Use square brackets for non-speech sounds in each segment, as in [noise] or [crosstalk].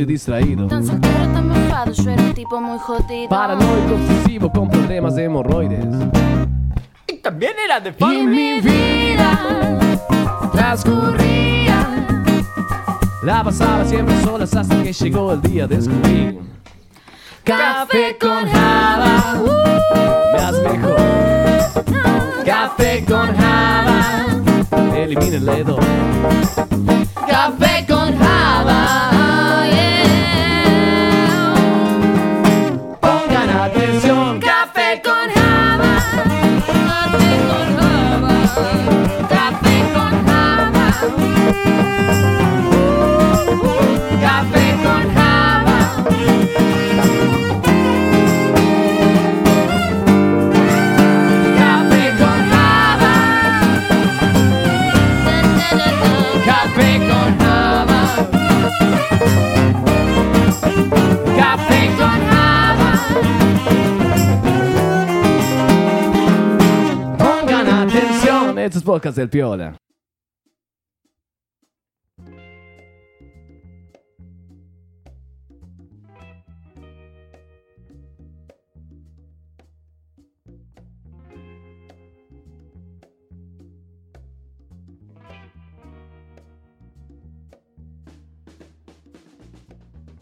y distraído. Tan soltero, tan malvado, yo era un tipo muy jodido. Paranoico obsesivo con problemas de hemorroides. Y también era de Y mi vida transcurría. La pasaba siempre solas hasta que llegó el día de descubrir. Café con java, me hace mejor. Café con java, elimina el dedo. Café atención. Estos podcasts del Piola.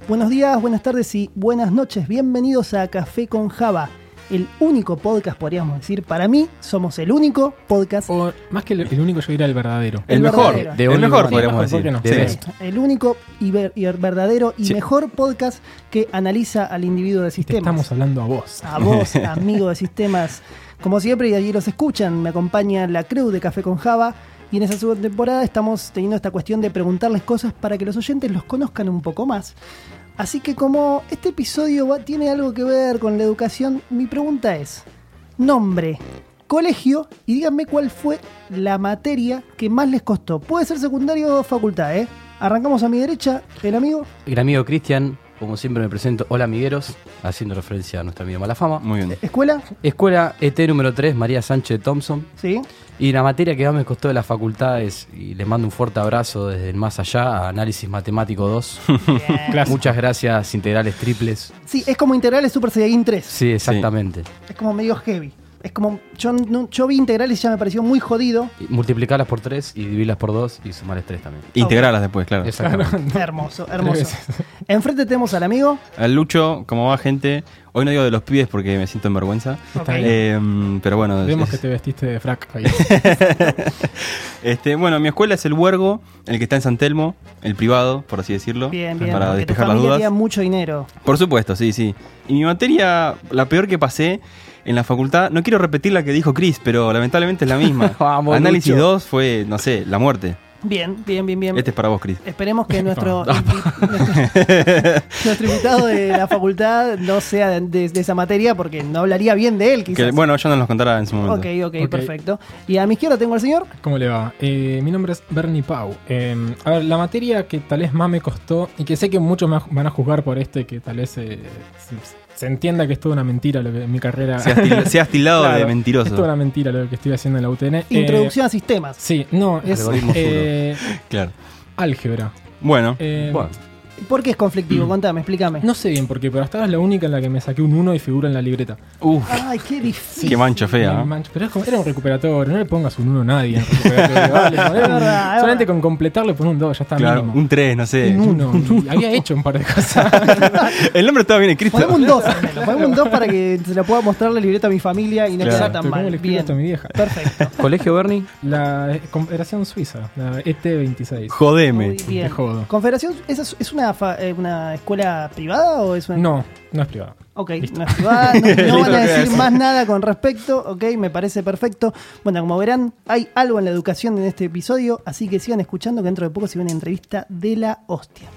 Buenos días, buenas tardes y buenas noches. Bienvenidos a Café con Java, el único podcast, podríamos decir. Para mí, somos el único podcast, O más que el, el único, yo diría el verdadero. El El, mejor, verdadero. de El el mejor podríamos Sí, decir. ¿por qué no? Sí. Sí. el único y, ver- y verdadero y Sí. mejor podcast que analiza al individuo de Te sistemas. estamos hablando a vos. A vos, [laughs] amigo de sistemas. Como siempre, y allí los escuchan, me acompaña la crew de Café con Java. Y en esta segunda temporada estamos teniendo esta cuestión de preguntarles cosas para que los oyentes los conozcan un poco más. Así que como este episodio tiene algo que ver con la educación, mi pregunta es, nombre, colegio y díganme cuál fue la materia que más les costó. Puede ser secundario o facultad, ¿eh? Arrancamos a mi derecha, el amigo. El amigo Cristian, como siempre me presento, hola amigueros, haciendo referencia a nuestro amigo Malafama. Muy bien. Escuela, Escuela ET número 3, María Sánchez Thompson. ¿sí? Y la materia que más me costó de la facultad es, y les mando un fuerte abrazo desde el más allá, a Análisis Matemático 2. [laughs] Clásico. Muchas gracias, integrales triples. Sí, es como integrales Super Saiyajin 3. Sí, exactamente. Es como medio heavy. Es como. Yo, no- yo vi integrales y ya me pareció muy jodido. Y multiplicarlas por 3 y dividirlas por 2 y sumarles 3 también. Integrarlas después, claro. Exactamente. [laughs] Hermoso, hermoso. [laughs] Enfrente tenemos al amigo. Al Lucho, como va gente, hoy no digo de los pibes porque me siento en vergüenza. Ok. Eh, pero bueno, Vemos es- que te vestiste de frac [laughs] ahí. este, bueno, mi escuela es el Huergo, el que está en San Telmo, el privado, por así decirlo. Bien, bien. Para tu despejar las dudas. mucho dinero. Por supuesto, sí, sí. Y mi materia, la peor que pasé en la facultad, no quiero repetir la que dijo Chris, pero lamentablemente es la misma. [laughs] Vamos, Análisis Lucho. 2 fue, no sé, la muerte. Bien, bien, bien, bien. Este es para vos, Chris. Esperemos que [laughs] nuestro, nuestro, [laughs] nuestro invitado de la facultad no sea de, de- de esa materia porque no hablaría bien de él, Que, quizás. bueno, yo no los contará en su momento. ok, ok, Ok. perfecto. Y a mi izquierda tengo al señor. ¿Cómo le va? Eh, mi nombre es Bernie Pau. Eh, a ver, la materia que tal vez más me costó, y que sé que muchos me van a juzgar por esto y que tal vez eh, se, entienda que es toda una mentira lo que mi carrera. Se ha estil- [laughs] se ha estilado Claro, de Es toda mentiroso. una mentira lo que estoy haciendo en la UTN. Eh, Introducción a sistemas. sí, no, es eh, Claro. álgebra. Bueno, Eh, Bueno, ¿Por qué es conflictivo? Contame, explícame. No sé bien por qué, pero hasta ahora es la única en la que me saqué un 1 y figura en la libreta. uff, Ay, qué difícil. qué mancha fea. ¿eh? mancho. Pero es como- era un recuperatorio, no le pongas un 1 a nadie en el recuperatorio. [laughs] vale, no, era Es un- verdad, solamente con completarle pon un 2, ya está Claro, mínimo. un 3, no sé. Un 1. [laughs] Había hecho un par de cosas. [laughs] El nombre estaba bien escrito. Ponemos un 2 Ponemos un 2 para que se lo pueda mostrar la libreta a mi familia y no Claro. Exacto, tan ¿Cómo mal. le explico Bien. esto a mi vieja? Perfecto. Colegio Bernie, La eh, Confederación Suiza, la E ET26. Jodeme. Muy bien. Te jodo. ¿Confederación ¿esa es, es una, fa- eh, una escuela privada o es una.? No, no es privada. Ok, no es privada, no, [laughs] no van a decir más nada con respecto, ok, me parece perfecto. Bueno, como verán, hay algo en la educación en este episodio, así que sigan escuchando que dentro de poco se viene una entrevista de la hostia.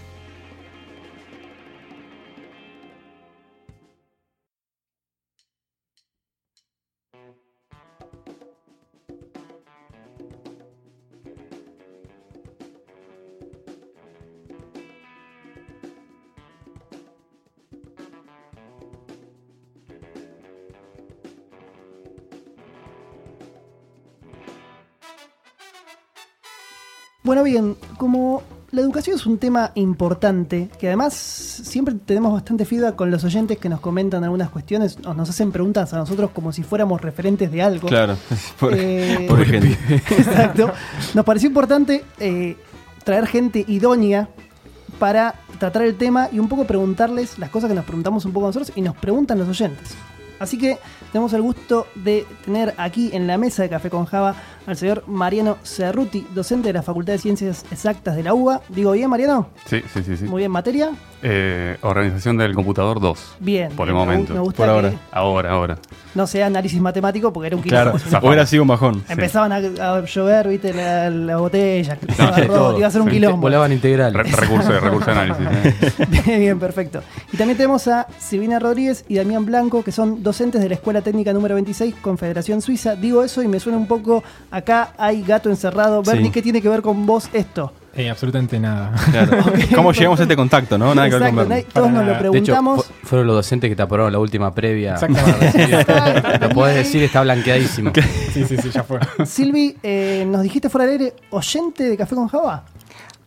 Bueno, bien, como la educación es un tema importante, que además siempre tenemos bastante feedback con los oyentes que nos comentan algunas cuestiones, o nos hacen preguntas a nosotros como si fuéramos referentes de algo. Claro, [laughs] por, Eh, por [laughs] ejemplo. [laughs] Exacto. Nos pareció importante eh, traer gente idónea para tratar el tema y un poco preguntarles las cosas que nos preguntamos un poco nosotros y nos preguntan los oyentes. Así que tenemos el gusto de tener aquí en la mesa de Café con Java al señor Mariano Cerruti, docente de la Facultad de Ciencias Exactas de la UBA. ¿Digo bien, Mariano? Sí, sí, sí. sí. Muy bien, materia. Eh, organización del computador 2. Bien. Por el momento. Me gusta Por que ahora. Ahora, ahora. no sea análisis matemático porque era un Claro, quilombo. [laughs] hubiera sido un bajón. Empezaban a, a llover, viste, la, la botella, [laughs] No, iba a ser un quilombo. Volaban integral. Re- recurso de recurso de análisis. [laughs] ¿eh? Bien, bien, perfecto. Y también tenemos a Silvina Rodríguez y Damián Blanco, que son docentes de la Escuela Técnica número 26, Confederación Suiza. Digo eso y me suena un poco, acá hay gato encerrado. Sí. Bernie, ¿qué tiene que ver con vos esto? Eh, absolutamente nada. Claro. [laughs] ¿Cómo llegamos a este contacto, no? Nada que ver con Exacto, Bernie. nadie- todos nos lo Para- De hecho, preguntamos. fu- fueron los docentes que te aprobaron la última previa. Exactamente. [laughs] Lo podés decir, está blanqueadísimo. Sí, sí, sí, ya fue. Silvi, eh, nos dijiste fuera del aire, oyente de Café con Java.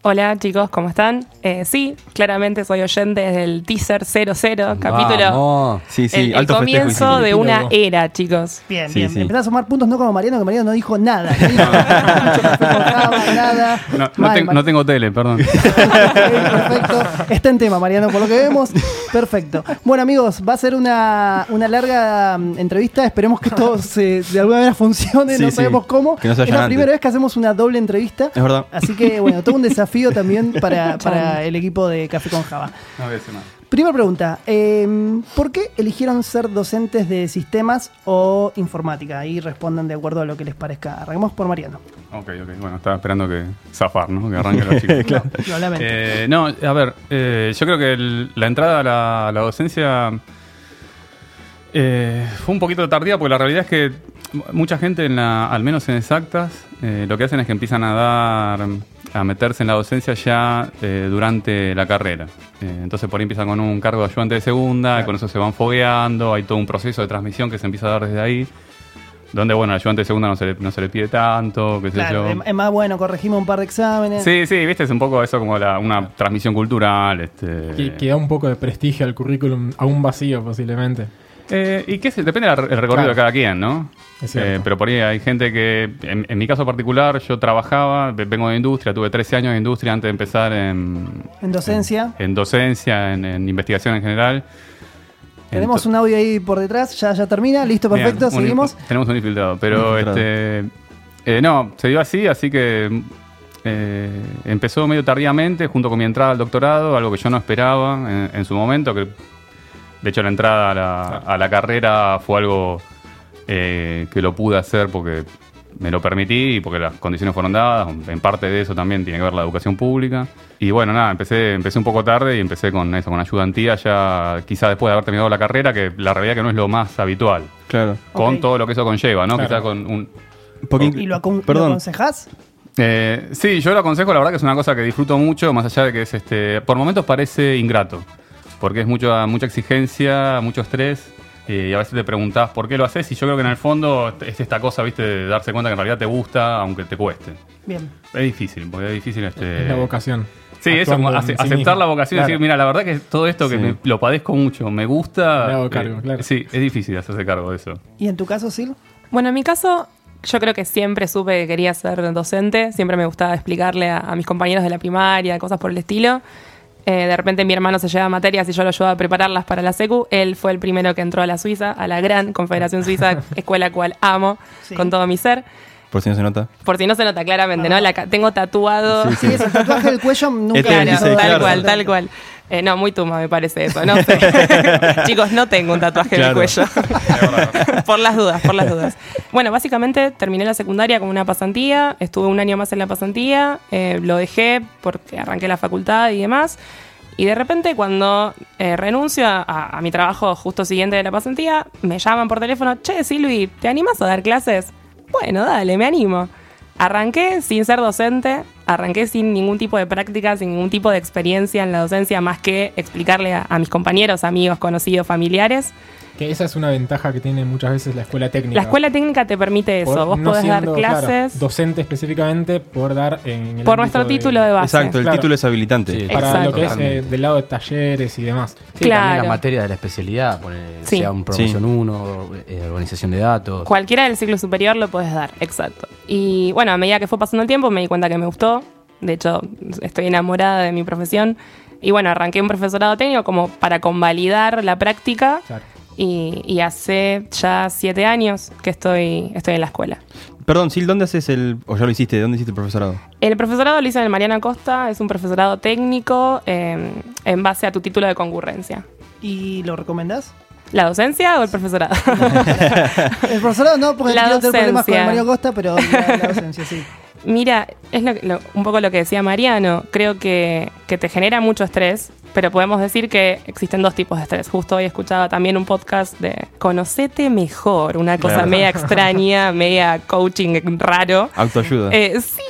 Hola chicos, ¿cómo están? Eh, sí, claramente soy oyente desde el teaser 00, capítulo. Vamos. Sí, sí, el, el alto comienzo de una era, chicos. Bien, Sí, bien. sí. Empezás a sumar puntos, no como Mariano, que Mariano no dijo nada. [laughs] No dijo, "Escucho Café con Java, nada. No, no Mal, ten- mal. no tengo tele, perdón. [laughs] Ok, perfecto. Está en tema, Mariano, por lo que vemos. Perfecto. Bueno, amigos, va a ser una, una larga mm, entrevista. Esperemos que todo se, de alguna manera funcione. Sí, no sí. sabemos cómo. Que no se es la antes. primera vez que hacemos una doble entrevista. Es verdad. Así que, bueno, todo un desafío también [laughs] para, para el equipo de Café con Java. No Primera pregunta, eh, ¿por qué eligieron ser docentes de sistemas o informática? Ahí respondan de acuerdo a lo que les parezca. Arranquemos por Mariano. Ok, ok. Bueno, estaba esperando que zafar, ¿no? Que arranquen los [laughs] chicos. No, lo lamento. Eh, no, a ver, eh, yo creo que el- la entrada a la, a la docencia eh, fue un poquito tardía porque la realidad es que mucha gente, en la, al menos en exactas, eh, lo que hacen es que empiezan a dar, a meterse en la docencia ya eh, durante la carrera. Eh, entonces por ahí empiezan con un cargo de ayudante de segunda, y con eso se van fogueando, hay todo un proceso de transmisión que se empieza a dar desde ahí. Donde, bueno, al ayudante de segunda no se le, no se le pide tanto, qué sé yo. es, es más bueno, corregimos un par de exámenes. Sí, sí, viste, es un poco eso como la- una transmisión cultural. Este, Que, que da un poco de prestigio al currículum, aún vacío posiblemente. Eh, y qué sé, depende del recorrido Claro. de cada quien, ¿no? Eh, pero por ahí hay gente que, en, en mi caso particular, yo trabajaba, ve- vengo de industria, tuve 13 años de industria antes de empezar en, En docencia. en docencia, en, en investigación en general. Tenemos un audio ahí por detrás, ya, ya termina, listo, Bien, perfecto, un- seguimos. Tenemos un infiltrado, pero este eh, no, se dio así, así que eh, empezó medio tardíamente, junto con mi entrada al doctorado, algo que yo no esperaba en, en su momento, que de hecho la entrada a la, a la carrera fue algo eh, que lo pude hacer porque me lo permití y porque las condiciones fueron dadas. En parte de eso también tiene que ver la educación pública. Y bueno, nada, empecé, empecé un poco tarde y empecé con eso, con ayudantía, ya quizá después de haber terminado la carrera, que la realidad que no es lo más habitual Claro. con todo lo que eso conlleva, ¿no? Claro. Quizá con un... ¿Y lo, acon- lo Perdón. aconsejás? Eh, sí, yo lo aconsejo, la verdad que es una cosa que disfruto mucho, más allá de que es este... Por momentos parece ingrato, porque es mucho, mucha exigencia, mucho estrés, eh, y a veces te preguntás por qué lo haces, y yo creo que en el fondo es esta cosa, viste, de darse cuenta que en realidad te gusta, aunque te cueste. Bien. Es difícil, porque es difícil este... Es la vocación. Sí, eso, ace- sí aceptar mismo. la vocación y Claro. decir, mira, la verdad que todo esto que Sí. me- lo padezco mucho, me gusta. Me hago cargo, eh, claro. Sí, es difícil hacerse cargo de eso. ¿Y en tu caso, Sil? Bueno, en mi caso, yo creo que siempre supe que quería ser docente. Siempre me gustaba explicarle a, a mis compañeros de la primaria, cosas por el estilo. Eh, de repente mi hermano se lleva materias y yo lo ayudaba a prepararlas para la SECU. Él fue el primero que entró a la Suiza, a la gran Confederación Suiza, [laughs] escuela cual amo Sí. con todo mi ser. Por si no se nota. Por si no se nota claramente, ¿no? La ca- tengo tatuado. Sí, ese tatuaje del cuello [laughs] nunca Este Claro, dice, tal claro. cual, tal cual. Eh, no, muy tuma me parece eso, no sé. [laughs] Chicos, no tengo un tatuaje en el cuello. [laughs] por las dudas, por las dudas. Bueno, básicamente terminé la secundaria con una pasantía, estuve un año más en la pasantía, eh, lo dejé porque arranqué la facultad y demás. Y de repente cuando eh, renuncio a, a mi trabajo justo siguiente de la pasantía, me llaman por teléfono, che, Silvi, ¿te animas a dar clases? Bueno, dale, me animo. Arranqué sin ser docente, arranqué sin ningún tipo de práctica, sin ningún tipo de experiencia en la docencia, más que explicarle a, a mis compañeros, amigos, conocidos, familiares. Que esa es una ventaja que tiene muchas veces la escuela técnica. La escuela técnica te permite eso. Por Vos no podés siendo, dar claro, clases docente específicamente por dar en el por nuestro título de base. Exacto, el Claro. título es habilitante. Sí. Para Exacto. lo que es eh, del lado de talleres y demás. Sí, Claro. también la materia de la especialidad, poner, Sí. sea un promoción 1, organización de datos. Cualquiera del ciclo superior lo puedes dar, exacto. Y bueno, a medida que fue pasando el tiempo me di cuenta que me gustó. De hecho, estoy enamorada de mi profesión. Y bueno, arranqué un profesorado técnico como para convalidar la práctica. Claro. Y, y hace ya siete años que estoy, estoy en la escuela. Perdón, Sil, ¿dónde haces el. o ya lo hiciste? ¿Dónde hiciste el profesorado? El profesorado lo hice en el Mariana Costa, es un profesorado técnico eh, en base a tu título de concurrencia. ¿Y lo recomendás? ¿La docencia o el profesorado? [laughs] El profesorado no, porque La quiero tener problemas con el. Mario Costa, pero la, la docencia, sí. Mira, es lo- lo- un poco lo que decía Mariano. Creo que, que te genera mucho estrés, pero podemos decir que existen dos tipos de estrés. Justo hoy escuchaba también un podcast de Conocete mejor, una cosa Claro. media extraña, [laughs] media coaching raro. Autoayuda. Eh, sí,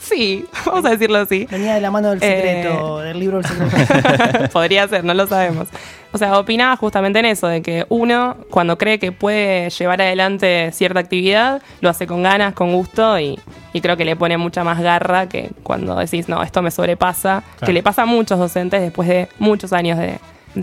sí, vamos a decirlo así. Venía de la mano del secreto, del libro del secreto. [laughs] Podría ser, no lo sabemos. O sea, opinaba justamente en eso, de que uno, cuando cree que puede llevar adelante cierta actividad, lo hace con ganas, con gusto y, y creo que le pone mucha más garra que cuando decís, no, esto me sobrepasa, Claro. que le pasa a muchos docentes después de muchos años de,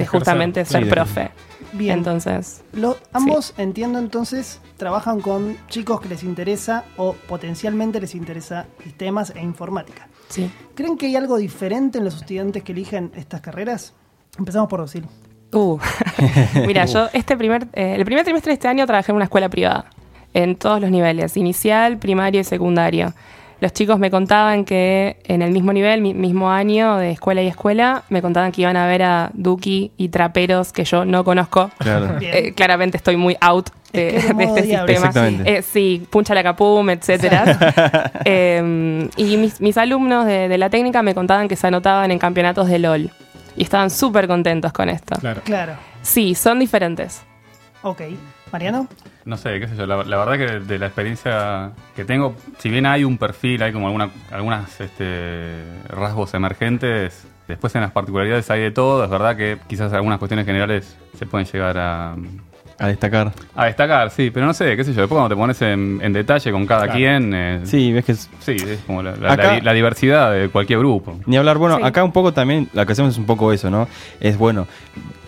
justamente ser profe. Bien. Entonces, Lo- ambos, entiendo entonces, trabajan con chicos que les interesa o potencialmente les interesa sistemas e informática. sí. ¿Creen que hay algo diferente en los estudiantes que eligen estas carreras? Empezamos por Rosil. Uh. [laughs] Mira, yo este primer, eh, el primer trimestre de este año trabajé en una escuela privada, en todos los niveles, inicial, primario y secundario. Los chicos me contaban que en el mismo nivel, mi- mismo año de escuela y escuela, me contaban que iban a ver a Duki y traperos que yo no conozco. Claro. [laughs] Eh, claramente estoy muy out de, Es que es de modo este diablo, sistema. Exactamente. Eh, sí, puncha la capum, etcétera. [laughs] Eh, y mis, mis alumnos de, de la técnica me contaban que se anotaban en campeonatos de LOL. Y estaban súper contentos con esto. Claro. Claro. Sí, son diferentes. Ok. Mariano. No sé, qué sé yo. La, la verdad que de, de la experiencia que tengo, si bien hay un perfil, hay como alguna, algunas este, rasgos emergentes, después en las particularidades hay de todo. Es verdad que quizás algunas cuestiones generales se pueden llegar a, A destacar. a destacar, sí, pero no sé, qué sé yo. Después cuando te pones en, en detalle con cada Claro. quien, eh, Sí, ves que es. sí, es como la, la- Acá- la- la diversidad de cualquier grupo. Ni hablar, bueno, Sí. acá un poco también, lo que hacemos es un poco eso, ¿no? Es bueno,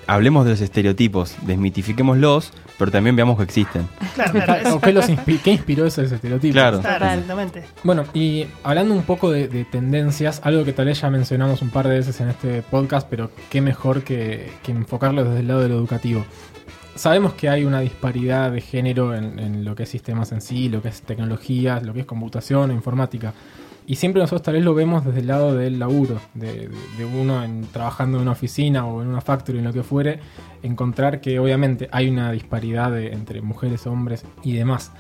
hablemos de los estereotipos, desmitifiquémoslos, pero también veamos que existen. Claro, claro. es- ¿O ¿Qué, los inspi- qué inspiró esos estereotipos? Claro. Claro, Total. exactamente. Bueno, y hablando un poco de, de tendencias, algo que tal vez ya mencionamos un par de veces en este podcast, pero qué mejor que, que enfocarlo desde el lado de lo educativo. Sabemos que hay una disparidad de género en, lo que es sistemas en sí, lo que es tecnologías, lo que es computación o informática. Y siempre nosotros tal vez lo vemos desde el lado del laburo, de, uno en- trabajando en una oficina o en una factory, en lo que fuere, encontrar que obviamente hay una disparidad entre mujeres, hombres y demás.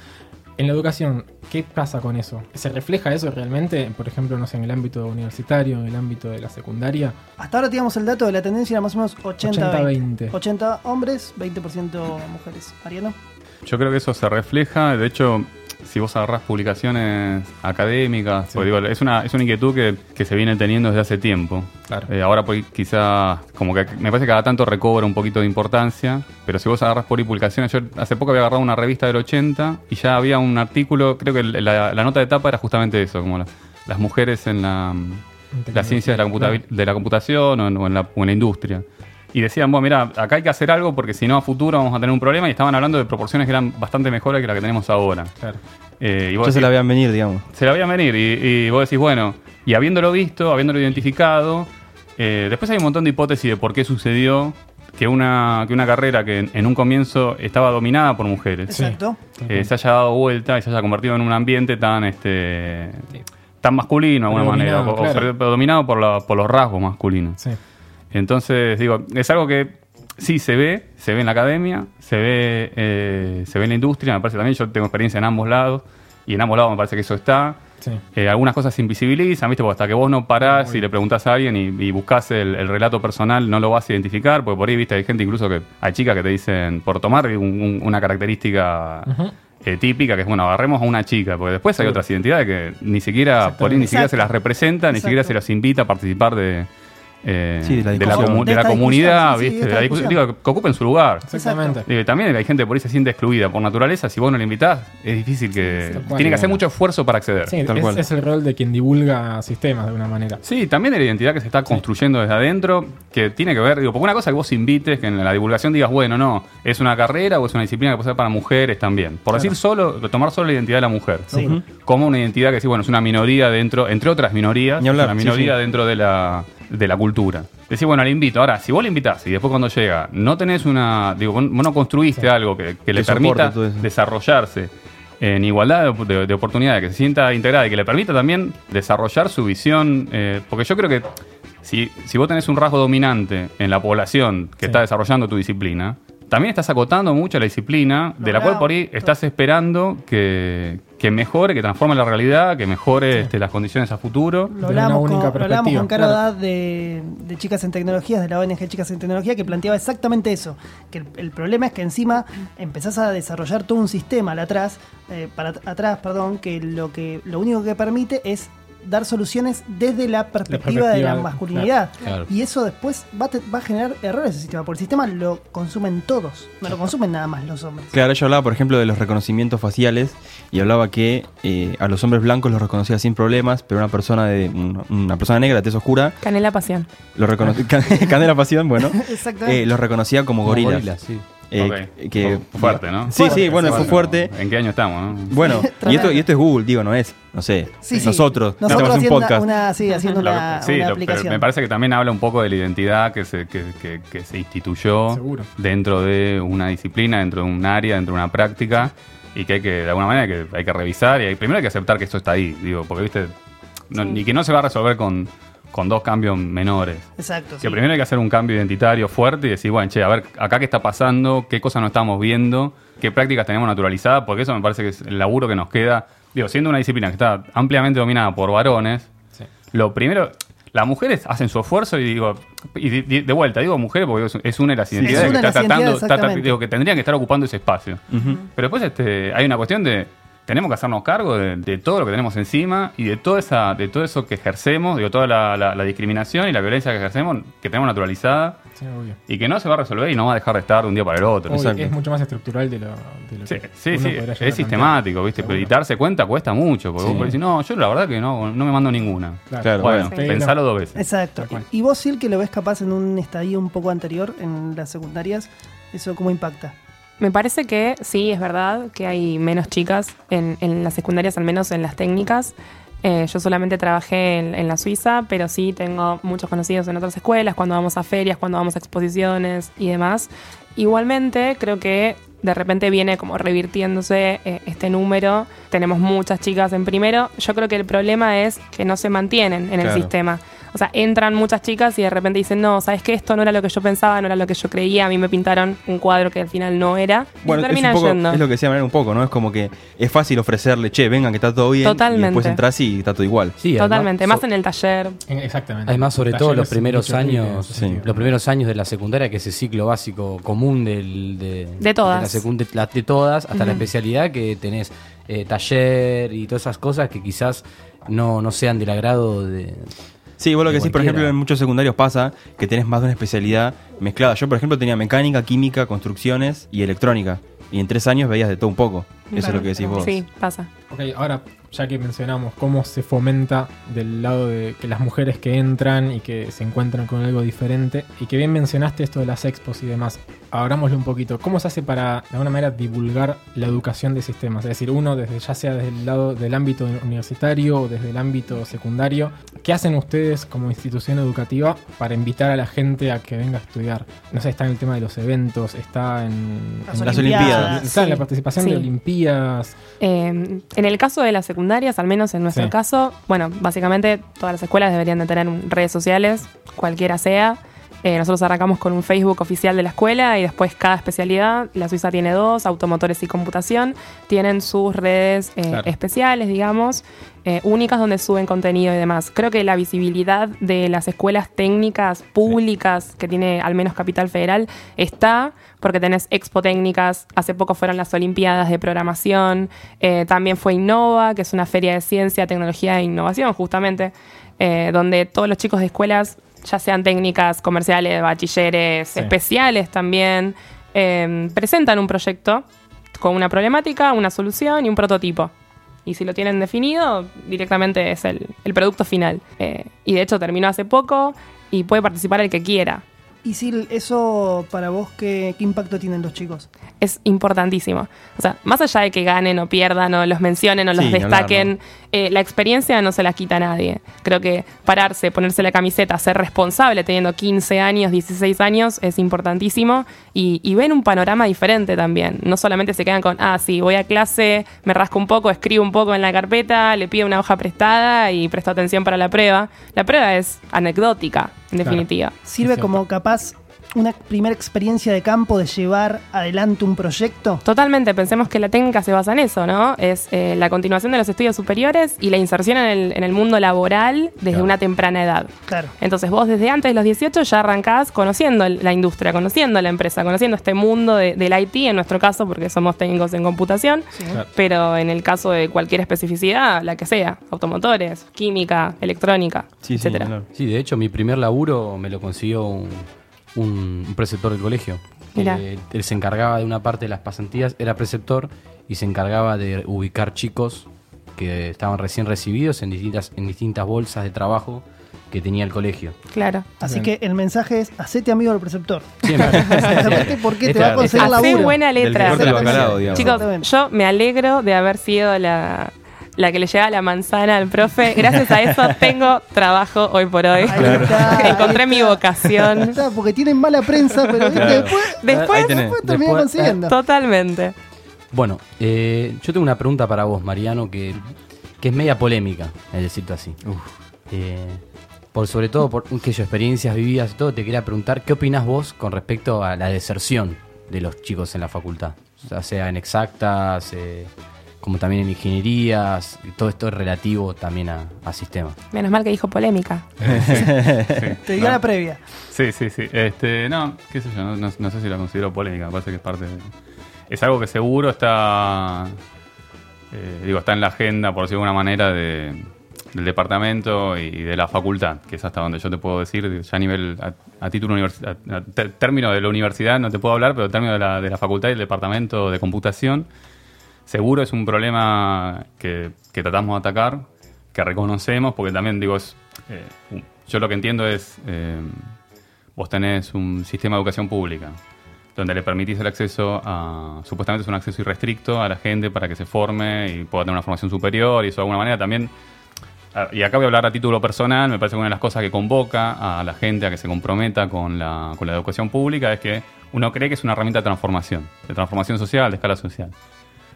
En la educación, ¿qué pasa con eso? ¿Se refleja eso realmente, por ejemplo, no sé, en el ámbito universitario, en el ámbito de la secundaria? Hasta ahora teníamos el dato de la tendencia, era más o menos 80-20. 80-20. 80 hombres, 20% mujeres. Mariano. Yo creo que eso se refleja, de hecho, si vos agarrás publicaciones académicas, porque digo, es, una, es una inquietud que, que se viene teniendo desde hace tiempo. Claro. Eh, ahora pues, quizá, como que me parece que cada tanto recobra un poquito de importancia, pero si vos agarrás por ahí publicaciones, yo hace poco había agarrado una revista del 80 y ya había un artículo, creo que la, la nota de etapa era justamente eso, como la- las mujeres en la, de la, computa- Claro. de la computación o en, o en la, o en la industria. Y decían, bueno, mira, acá hay que hacer algo porque si no a futuro vamos a tener un problema y estaban hablando de proporciones que eran bastante mejores que las que tenemos ahora. Claro. Eh, y vos Ya se la vean venir, digamos. se la veían venir y, y vos decís, bueno, y habiéndolo visto, habiéndolo identificado, eh, después hay un montón de hipótesis de por qué sucedió que una, que una carrera que en, en un comienzo estaba dominada por mujeres Exacto. eh, se haya dado vuelta y se haya convertido en un ambiente tan este tan masculino de alguna manera, o- dominado por, la- por los rasgos masculinos. Sí. Entonces, digo, es algo que sí se ve, se ve en la academia, se ve, eh, se ve en la industria, me parece también, yo tengo experiencia en ambos lados, y en ambos lados me parece que eso está. Sí. Eh, algunas cosas se invisibilizan, ¿viste? Porque hasta que vos no parás y le preguntás a alguien y, y buscás el, el relato personal, no lo vas a identificar, porque por ahí, ¿viste? Hay gente incluso que, hay chicas que te dicen, por tomar un- un- una característica eh, típica, que es, bueno, agarremos a una chica, porque después hay otras identidades que ni siquiera, por ahí ni siquiera se las representa, ni siquiera se las invita a participar de, eh, Sí, de la de la, discusión. comu- De de la comunidad, sí, ¿viste? de la discusión. digo, que ocupen su lugar. Exactamente. Digo, también hay gente por ahí se siente excluida por naturaleza. Si vos no la invitás, es difícil que. Cual. tiene que hacer mucho esfuerzo para acceder. Sí, Tal es, cual. es el rol de quien divulga sistemas de alguna manera. Sí, también de la identidad que se está construyendo desde adentro, que tiene que ver, digo, porque una cosa que vos invites, que en la divulgación digas, bueno, no, es una carrera o es una disciplina que puede ser para mujeres también. Por decir solo, tomar solo la identidad de la mujer. Como una identidad que sí, bueno, es una minoría dentro, entre otras minorías, Ni hablar, una sí, minoría sí. dentro de la, de la cultura. Decir, bueno, le invito. Ahora, si vos le invitás y después cuando llega, no tenés una, digo, vos no construiste algo que, que le permita desarrollarse en igualdad de, de- de oportunidades, que se sienta integrada y que le permita también desarrollar su visión, eh, porque yo creo que si, si vos tenés un rasgo dominante en la población que Sí. está desarrollando tu disciplina, también estás acotando mucho la disciplina, de la cual por ahí estás esperando que, que mejore, que transforme la realidad, que mejore este, las condiciones a futuro. Lo una hablábamos, con, única lo hablábamos con Caro claro. De, de Chicas en Tecnologías, de la ONG Chicas en Tecnología, que planteaba exactamente eso. Que el, el problema es que encima empezás a desarrollar todo un sistema al atrás, eh, para at- atrás, perdón, que lo que lo único que permite es dar soluciones desde la perspectiva, de la masculinidad. claro. Y eso después va a, te- va a generar errores ese sistema, porque el sistema lo consumen todos, no lo consumen nada más los hombres. Claro, ella hablaba, por ejemplo, de los reconocimientos faciales y hablaba que eh, a los hombres blancos los reconocía sin problemas, pero una persona de una, una persona negra de tez oscura Canela Pasión. lo reconocía [laughs] Candela Pasión, bueno, [laughs] Exactamente. eh, los reconocía como Como gorilas. gorilas, sí. Eh, que Fu- fuerte, ¿no? Sí, sí, bueno, fue fuerte. ¿En qué año estamos, no? Bueno, [laughs] y esto, y esto es Google, digo, no es, no sé, Sí, sí. nosotros, Nosotros hacemos un una- podcast. una, sí, haciendo Lo- una, sí, una lo- pero aplicación. me parece que también habla un poco de la identidad que se, que, que- que se instituyó Seguro. dentro de una disciplina, dentro de un área, dentro de una práctica y que hay que, de alguna manera, que hay que revisar y hay, primero hay que aceptar que esto está ahí, digo, porque viste, no- ni que no se va a resolver con, con dos cambios menores. Exacto. Que sí. primero hay que hacer un cambio identitario fuerte y decir, bueno, che, a ver, acá qué está pasando, qué cosas no estamos viendo, qué prácticas tenemos naturalizadas, porque eso me parece que es el laburo que nos queda. Digo, siendo una disciplina que está ampliamente dominada por varones, Sí. lo primero, las mujeres hacen su esfuerzo y digo, y de, vuelta, digo mujeres porque es- una de las identidades que está tratando, está- digo, que tendrían que estar ocupando ese espacio. Pero después este, hay una cuestión de tenemos que hacernos cargo de, de todo lo que tenemos encima y de toda esa, de todo eso que ejercemos, digo, toda la, la- la discriminación y la violencia que ejercemos, que tenemos naturalizada Sí, obvio. y que no se va a resolver y no va a dejar de estar de un día para el otro. Obvio, es mucho más estructural de lo, de lo Sí, que sí, uno sí, es sistemático, ¿viste? Pero y Seguro. darse cuenta cuesta mucho, porque Sí. vos podés decir, no, yo la verdad que no, no me mando ninguna. Claro, bueno, Sí. pensalo dos veces. Exacto. Y vos, Sil, que lo ves capaz en un estadio un poco anterior, en las secundarias, ¿eso cómo impacta? Me parece que sí, es verdad que hay menos chicas en, en las secundarias, al menos en las técnicas. Eh, yo solamente trabajé en, en la Suiza, pero sí tengo muchos conocidos en otras escuelas, cuando vamos a ferias, cuando vamos a exposiciones y demás. Igualmente, creo que de repente viene como revirtiéndose eh, este número. Tenemos muchas chicas en primero. Yo creo que el problema es que no se mantienen en el sistema. O sea, entran muchas chicas y de repente dicen, no, ¿sabes qué? Esto no era lo que yo pensaba, no era lo que yo creía. A mí me pintaron un cuadro que al final no era. y Bueno, es, un terminan poco, yendo. es lo que decía Mariana un poco, ¿no? Es como que es fácil ofrecerle, che, vengan que está todo bien. Y Totalmente. después entras y está todo igual. Sí, además, Totalmente, so- más en el taller. En- Exactamente. Además, sobre todo los primeros años, sí. los primeros años de la secundaria, que es el ciclo básico común del, de, De todas. la secund- de, la- de todas, hasta la especialidad que tenés eh, taller y todas esas cosas que quizás no, no sean del agrado de... Sí, vos lo que De decís, por ejemplo, en muchos secundarios pasa que tenés más de una especialidad mezclada. Yo, por ejemplo, tenía mecánica, química, construcciones y electrónica. Y en tres años veías de todo un poco. Eso es lo que decís vos. Sí, pasa. Ok, ahora, ya que mencionamos cómo se fomenta del lado de que las mujeres que entran y que se encuentran con algo diferente, y que bien mencionaste esto de las expos y demás, abrámosle un poquito. ¿Cómo se hace para, de alguna manera, divulgar la educación de sistemas? Es decir, uno, desde ya sea desde el lado del ámbito universitario o desde el ámbito secundario, ¿qué hacen ustedes como institución educativa para invitar a la gente a que venga a estudiar? No sé, está en el tema de los eventos, está en, Las en Las Olimpiadas, Olimpiadas. Está en la participación Sí. de Olimpiadas. Eh, en el caso de las secundarias, al menos en nuestro Sí. caso, bueno, básicamente todas las escuelas deberían de tener redes sociales, cualquiera sea. Eh, nosotros arrancamos con un Facebook oficial de la escuela y después cada especialidad, la Suiza tiene dos, automotores y computación, tienen sus redes eh, Claro. especiales, digamos, eh, únicas donde suben contenido y demás. Creo que la visibilidad de las escuelas técnicas públicas que tiene al menos Capital Federal está porque tenés expo técnicas, hace poco fueron las Olimpiadas de Programación, eh, también fue Innova, que es una feria de ciencia, tecnología e innovación justamente, eh, donde todos los chicos de escuelas ya sean técnicas comerciales, bachilleres, Sí. especiales también, eh, presentan un proyecto con una problemática, una solución y un prototipo. Y si lo tienen definido, directamente es el, el producto final. Eh, y de hecho terminó hace poco y puede participar el que quiera. Y si eso para vos, ¿qué, qué impacto tienen los chicos? es importantísimo. O sea, más allá de que ganen o pierdan o los mencionen o los Sí, destaquen, eh, la experiencia no se la quita a nadie. Creo que pararse, ponerse la camiseta, ser responsable teniendo 15 años, 16 años es importantísimo y, y ven un panorama diferente también. No solamente se quedan con, ah, sí, voy a clase, me rasco un poco, escribo un poco en la carpeta, le pido una hoja prestada y presto atención para la prueba. La prueba es anecdótica, en Claro. definitiva. ¿Sirve como capaz una primera experiencia de campo de llevar adelante un proyecto? Totalmente, pensemos que la técnica se basa en eso, ¿no? Es eh, la continuación de los estudios superiores y la inserción en el, en el mundo laboral desde Claro. una temprana edad. Claro. Entonces vos desde antes de los 18 ya arrancás conociendo la industria, conociendo la empresa, conociendo este mundo de- del IT, en nuestro caso, porque somos técnicos en computación, Sí. Claro. pero en el caso de cualquier especificidad, la que sea, automotores, química, electrónica, Sí, sí, etcétera. claro. Sí, de hecho, mi primer laburo me lo consiguió un, un- un preceptor del colegio. Mirá. Eh, él se encargaba de una parte de las pasantías, era preceptor y se encargaba de ubicar chicos que estaban recién recibidos en distintas, en distintas bolsas de trabajo que tenía el colegio. Claro. Así que el mensaje es, hacete amigo del preceptor. Siempre. [laughs] Exactamente porque te Esta- va a conseguir laburo. buena letra. corte del bacalao, digamos. Chicos, yo me alegro de haber sido la, la que le lleva la manzana al profe. Gracias a eso [laughs] tengo trabajo hoy por hoy. Está, [laughs] Encontré mi vocación. Está, porque tienen mala prensa, pero. Claro. después, Después, después termina Después- consiguiendo. totalmente. Bueno, eh, yo tengo una pregunta para vos, Mariano, que, que es media polémica, es decirlo así. Eh, por sobre todo por que yo experiencias vividas y todo, te quería preguntar, ¿qué opinás vos con respecto a la deserción de los chicos en la facultad? O sea, en exactas, eh, como también en ingenierías, y todo esto es relativo también a, a sistemas. Menos mal que dijo polémica. [laughs] Te dio No. la previa. Sí, sí, sí. Este, no, qué sé yo, no, no- no sé si la considero polémica, me parece que es parte de- Es algo que seguro está. eh, digo, está en la agenda, por decirlo de alguna manera, de- del departamento y de la facultad, que es hasta donde yo te puedo decir, ya a nivel, a, a título universitario, término de la universidad no te puedo hablar, pero término de la, de la facultad y el departamento de computación, seguro es un problema que, tratamos de atacar, que reconocemos, porque también digo, es, eh, yo lo que entiendo es, eh, vos tenés un sistema de educación pública, donde le permitís el acceso a, supuestamente es un acceso irrestricto a la gente para que se forme y pueda tener una formación superior y eso de alguna manera también, y acá voy a hablar a título personal, me parece que una de las cosas que convoca a la gente a que se comprometa con la, con la educación pública es que uno cree que es una herramienta de transformación, de transformación social, de escala social.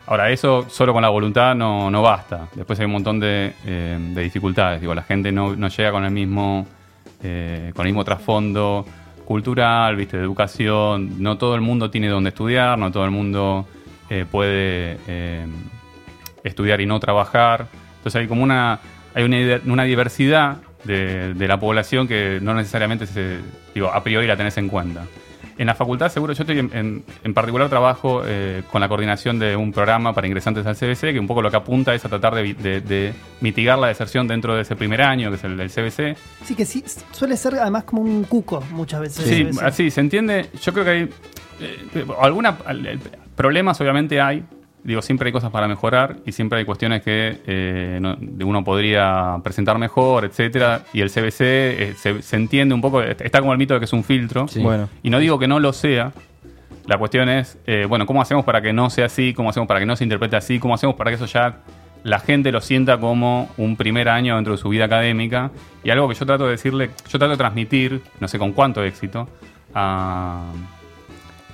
Ahora, eso solo con la voluntad no, no basta. Después hay un montón de, eh, de dificultades. Digo, la gente no, no llega con el mismo eh, con el mismo trasfondo cultural, viste, de educación. No todo el mundo tiene donde estudiar, no todo el mundo eh, puede eh, estudiar y no trabajar. Entonces hay como una, hay una, una diversidad de, de la población que no necesariamente se, digo, a priori la tenés en cuenta. En la facultad, seguro, yo estoy en, en- en particular trabajo eh, con la coordinación de un programa para ingresantes al CBC, que un poco lo que apunta es a tratar de, de- de mitigar la deserción dentro de ese primer año, que es el del CBC. Sí, que sí, suele ser además como un cuco muchas veces. Sí, así, se entiende. Yo creo que hay. eh, alguna, problemas, obviamente, hay. Digo, siempre hay cosas para mejorar y siempre hay cuestiones que eh, no- uno podría presentar mejor, etcétera. Y el CBC eh, se, se entiende un poco. Está como el mito de que es un filtro. Sí. Bueno, Y no digo que no lo sea. La cuestión es, eh, bueno, ¿cómo hacemos para que no sea así? ¿Cómo hacemos para que no se interprete así? ¿Cómo hacemos para que eso ya la gente lo sienta como un primer año dentro de su vida académica? Y algo que yo trato de decirle, yo trato de transmitir, no sé con cuánto éxito, a,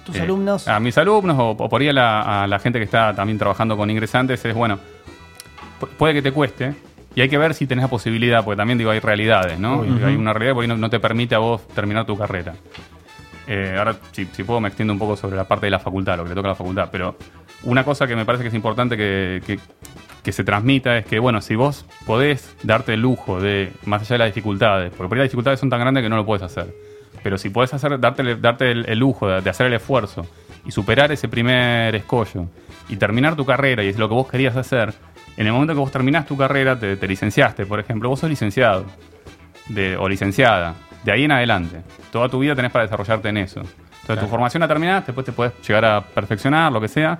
Tus eh, alumnos. A mis alumnos o, o por ahí a la, a la gente que está también trabajando con ingresantes es, bueno, pu- puede que te cueste y hay que ver si tenés la posibilidad, porque también digo, hay realidades, ¿no? Obvio. Hay una realidad que por ahí no, no te permite a vos terminar tu carrera. Eh, ahora, si, si puedo, me extiendo un poco sobre la parte de la facultad, lo que le toca a la facultad, pero una cosa que me parece que es importante que, que- que se transmita es que, bueno, si vos podés darte el lujo de, más allá de las dificultades, porque por ahí las dificultades son tan grandes que no lo puedes hacer, pero si podés hacer, darte, darte el, el lujo de, de hacer el esfuerzo y superar ese primer escollo y terminar tu carrera y es lo que vos querías hacer, en el momento que vos terminás tu carrera, te, te licenciaste, por ejemplo, vos sos licenciado de, o licenciada. de ahí en adelante. Toda tu vida tenés para desarrollarte en eso. Entonces Claro. tu formación la terminás, después te puedes llegar a perfeccionar, lo que sea.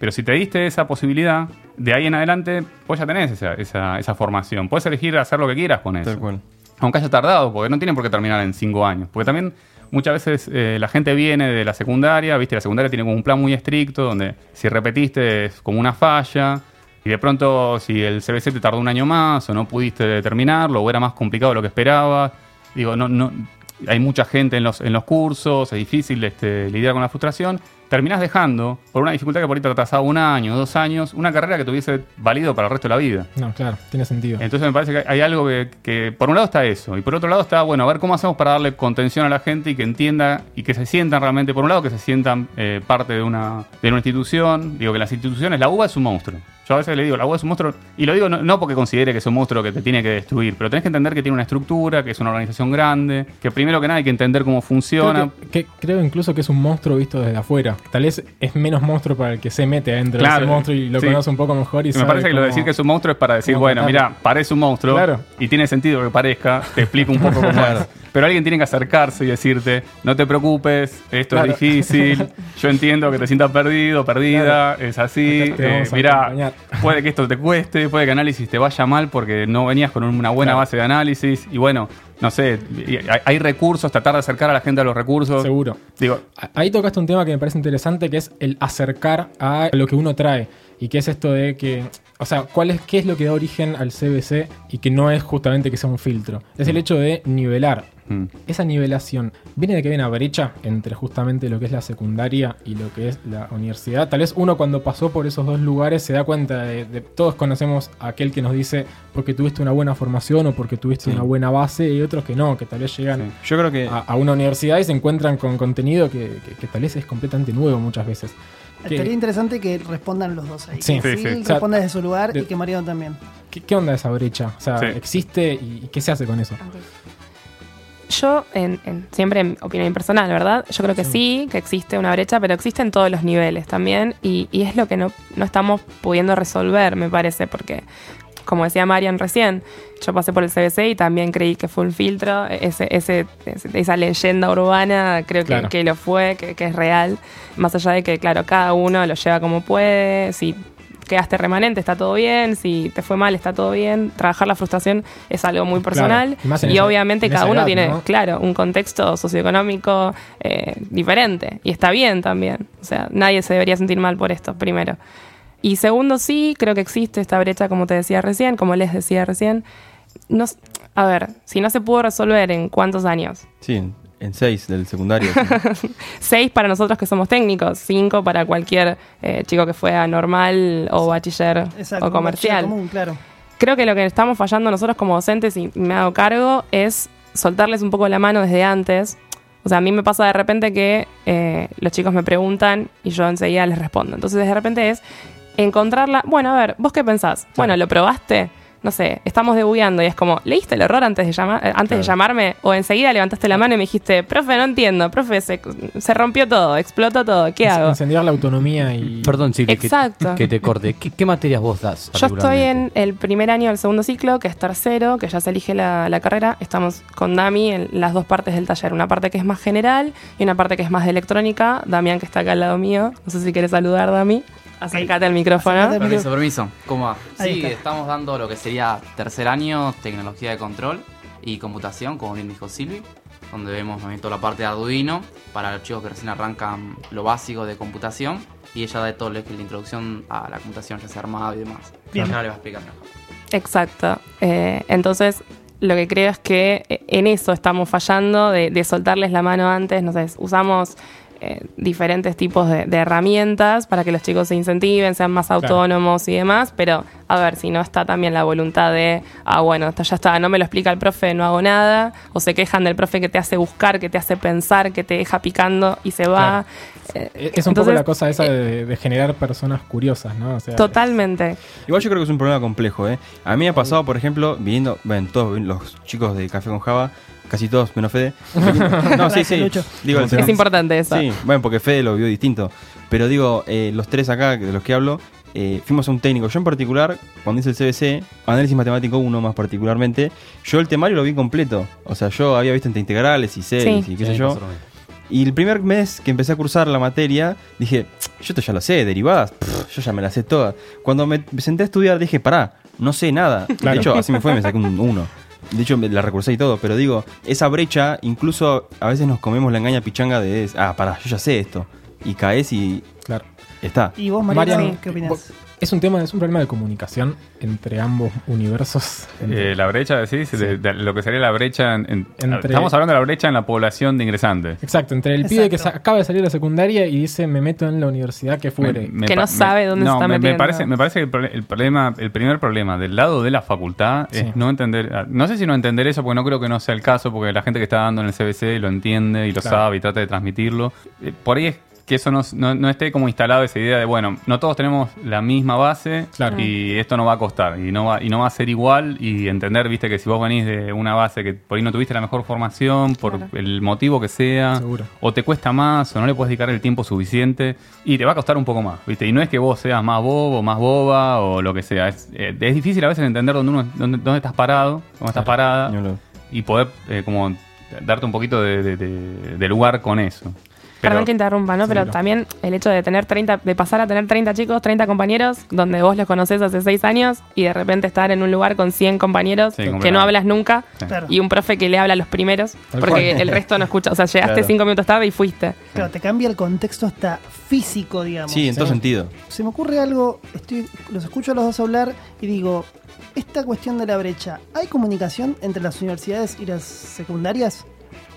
Pero si te diste esa posibilidad, de ahí en adelante, vos ya tenés esa, esa, esa formación. Puedes elegir hacer lo que quieras con eso. Tal cual. Aunque haya tardado, porque no tiene por qué terminar en cinco años. Porque también muchas veces eh, la gente viene de la secundaria, viste, la secundaria tiene como un plan muy estricto, donde si repetiste es como una falla. Y de pronto, si el CBC te tardó un año más o no pudiste terminarlo o era más complicado de lo que esperabas, digo, no, no, hay mucha gente en los, en los cursos, es difícil este, lidiar con la frustración. Terminás dejando, por una dificultad que por ahí te atrasaba un año, dos años, una carrera que te hubiese valido para el resto de la vida. No, claro, tiene sentido. Entonces me parece que hay algo que, que, por un lado está eso, y por otro lado está, bueno, a ver cómo hacemos para darle contención a la gente y que entienda y que se sientan realmente, por un lado, que se sientan eh, parte de una, de una institución. Digo que las instituciones, la UBA es un monstruo. Yo a veces le digo, la UBA es un monstruo, y lo digo no, no porque considere que es un monstruo que te tiene que destruir, pero tenés que entender que tiene una estructura, que es una organización grande, que primero que nada hay que entender cómo funciona. Creo, que, que- creo incluso que es un monstruo visto desde afuera. Tal vez es menos monstruo para el que se mete adentro de Claro, ese monstruo y lo sí. conoce un poco mejor. Y me sabe parece que lo de decir que es un monstruo es para decir, bueno, mira, parece un monstruo Claro. y tiene sentido que parezca, te explico un poco cómo es. Pero alguien tiene que acercarse y decirte, no te preocupes, esto Claro. es difícil, yo entiendo que te sientas perdido, perdida, es así, eh, mira. Puede que esto te cueste, puede que análisis te vaya mal porque no venías con una buena Claro. base de análisis y bueno, no sé, hay, hay recursos, tratar de acercar a la gente a los recursos. Seguro. Digo, Ahí tocaste un tema que me parece interesante, que es el acercar a lo que uno trae. Y que es esto de que, o sea, ¿cuál es, ¿qué es lo que da origen al CBC y que no es justamente que sea un filtro? Es el hecho de nivelar. Mm, Esa nivelación viene de que hay una brecha entre justamente lo que es la secundaria y lo que es la universidad. Tal vez uno cuando pasó por esos dos lugares se da cuenta de, de- todos conocemos a aquel que nos dice porque tuviste una buena formación o porque tuviste Sí. una buena base y otros que no, que tal vez llegan sí. Yo creo que a, a una universidad y se encuentran con contenido que, que- que tal vez es completamente nuevo muchas veces. ¿Qué, Estaría interesante que respondan los dos ahí. Sí. que Sí, sí. Phil O sea, responda desde su lugar de- y que Mariano también. qué- qué onda esa brecha? O sea, Sí. ¿existe y, y qué se hace con eso? Yo, en, en- siempre en opinión personal, ¿verdad? Yo creo que sí. que existe una brecha, pero existe en todos los niveles también. Y, y es lo que no, no estamos pudiendo resolver, me parece, porque, como decía Marian recién, yo pasé por el CBC y también creí que fue un filtro. Ese, ese, ese- esa leyenda urbana creo que, que lo fue, que, que es real. Más allá de que, claro, cada uno lo lleva como puede. Si quedaste remanente, está todo bien. Si te fue mal, está todo bien. Trabajar la frustración es algo muy personal. Claro, y obviamente en cada uno edad, tiene, ¿no? claro, un contexto socioeconómico eh, diferente. Y está bien también. O sea, nadie se debería sentir mal por esto, primero. Y segundo, sí, creo que existe esta brecha, como te decía recién, como les decía recién. No, a ver, si no se pudo resolver en cuántos años. sí, en, seis del secundario. [laughs] Seis para nosotros que somos técnicos, cinco para cualquier eh, chico que fue a normal o bachiller Exacto. o comercial. Común, claro. Creo que lo que estamos fallando nosotros como docentes, y me hago cargo, es soltarles un poco la mano desde antes. O sea, a mí me pasa de repente que eh, los chicos me preguntan y yo enseguida les respondo. Entonces, de repente es encontrarla. Bueno, a ver, ¿vos qué pensás? Bueno, ¿lo probaste? No sé, estamos debugueando y es como, ¿leíste el error antes de, llamar, eh, antes de llamarme? O enseguida levantaste la mano y me dijiste, profe, no entiendo, profe, se, se rompió todo, explotó todo, ¿qué hago? Incendiar la autonomía y... Perdón, Silvia, que, Exacto. que te corte. ¿Qué, qué materias vos das? Yo estoy en el primer año del segundo ciclo, que es tercero, que ya se elige la, la carrera. Estamos con Dami en las dos partes del taller. Una parte que es más general y una parte que es más de electrónica. Damián, que está acá al lado mío. No sé si quieres saludar, Dami. Acércate al micrófono. Acércate al Permiso, permiso. ¿Cómo va? Ahí Sí, está. estamos dando lo que sería tercer año, tecnología de control y computación, como bien dijo Silvi, donde vemos también toda la parte de Arduino para los chicos que recién arrancan lo básico de computación y ella da todo lo que es la introducción a la computación, ya sea armado y demás. Bien. Ya le va a explicar mejor. Exacto. Eh, entonces, lo que creo es que eh, en eso estamos fallando, de, de soltarles la mano antes. No sé, usamos eh, diferentes tipos de, de herramientas para que los chicos se incentiven, sean más autónomos y demás, pero a ver, si no está también la voluntad de, ah, bueno, esto ya está, no me lo explica el profe, no hago nada, o se quejan del profe que te hace buscar, que te hace pensar, que te deja picando y se va. Eh, Es un poco la cosa esa eh, de, de generar personas curiosas, ¿no? O sea, Totalmente. Igual yo creo que es un problema complejo, ¿eh? A mí me ha pasado, por ejemplo, viniendo, bueno, todos los chicos de Café con Java, casi todos menos Fede. [laughs] no, sí, sí. Lucho. Digo, el- Es importante eso. Sí, bueno, porque Fede lo vio distinto. Pero digo, eh, los tres acá, de los que hablo, eh, fuimos a un técnico. Yo en particular, cuando hice el CBC, análisis matemático 1 más particularmente, yo el temario lo vi completo. O sea, yo había visto entre integrales y series Sí. y qué Sí, sé yo. Y el primer mes que empecé a cursar la materia, dije, yo esto ya lo sé, derivadas, pff, yo ya me las sé todas. Cuando me me senté a estudiar, dije, pará, no sé nada. Claro. De hecho, así me fue, me saqué un 1. [laughs] De hecho, me la recursé y todo, pero digo, esa brecha, incluso a veces nos comemos la engaña pichanga de, ah, pará, yo ya sé esto. Y caes y Claro. está. ¿Y vos, Mariano, Mariano, qué opinás? Es un tema, es un problema de comunicación entre ambos universos. Entre- Eh, la brecha, decís, de, de lo que sería la brecha. en- en- Entre- Estamos hablando de la brecha en la población de ingresantes. Exacto, entre el pibe que Exacto. acaba de salir de la secundaria y dice me meto en la universidad que fuere. Me- me Que no sabe dónde se no, está me, me metiendo. parece, me parece que el, problema, el primer problema del lado de la facultad Sí. es no entender, ah, no sé si no entender eso, porque no creo que no sea el caso, porque la gente que está dando en el CBC lo entiende y lo Claro. sabe y trata de transmitirlo. Eh, por ahí es que eso no, no- no esté como instalado esa idea de, bueno, no todos tenemos la misma base Claro. y esto no va a costar y no va, y no va a ser igual y entender, viste, que si vos venís de una base que por ahí no tuviste la mejor formación, por Claro. el motivo que sea, Seguro. o te cuesta más o no le puedes dedicar el tiempo suficiente y te va a costar un poco más, ¿viste? Y no es que vos seas más bobo, más boba o lo que sea. Es, eh, es difícil a veces entender dónde, uno, dónde, dónde estás parado, dónde estás parada y poder eh, como darte un poquito de, de- de- de lugar con eso. Pero- Perdón que interrumpa, ¿no? Pero también el hecho de tener 30, de pasar a tener 30 chicos, 30 compañeros, donde vos los conocés hace 6 años y de repente estar en un lugar con 100 compañeros Sí, que no hablas nunca y un profe que le habla a los primeros porque cual. el resto no escucha. O sea, llegaste Claro. 5 minutos tarde y fuiste. Claro, te cambia el contexto hasta físico, digamos. Sí, en todo sentido. Se me ocurre algo, estoy, los escucho a los dos hablar y digo, esta cuestión de la brecha, ¿hay comunicación entre las universidades y las secundarias?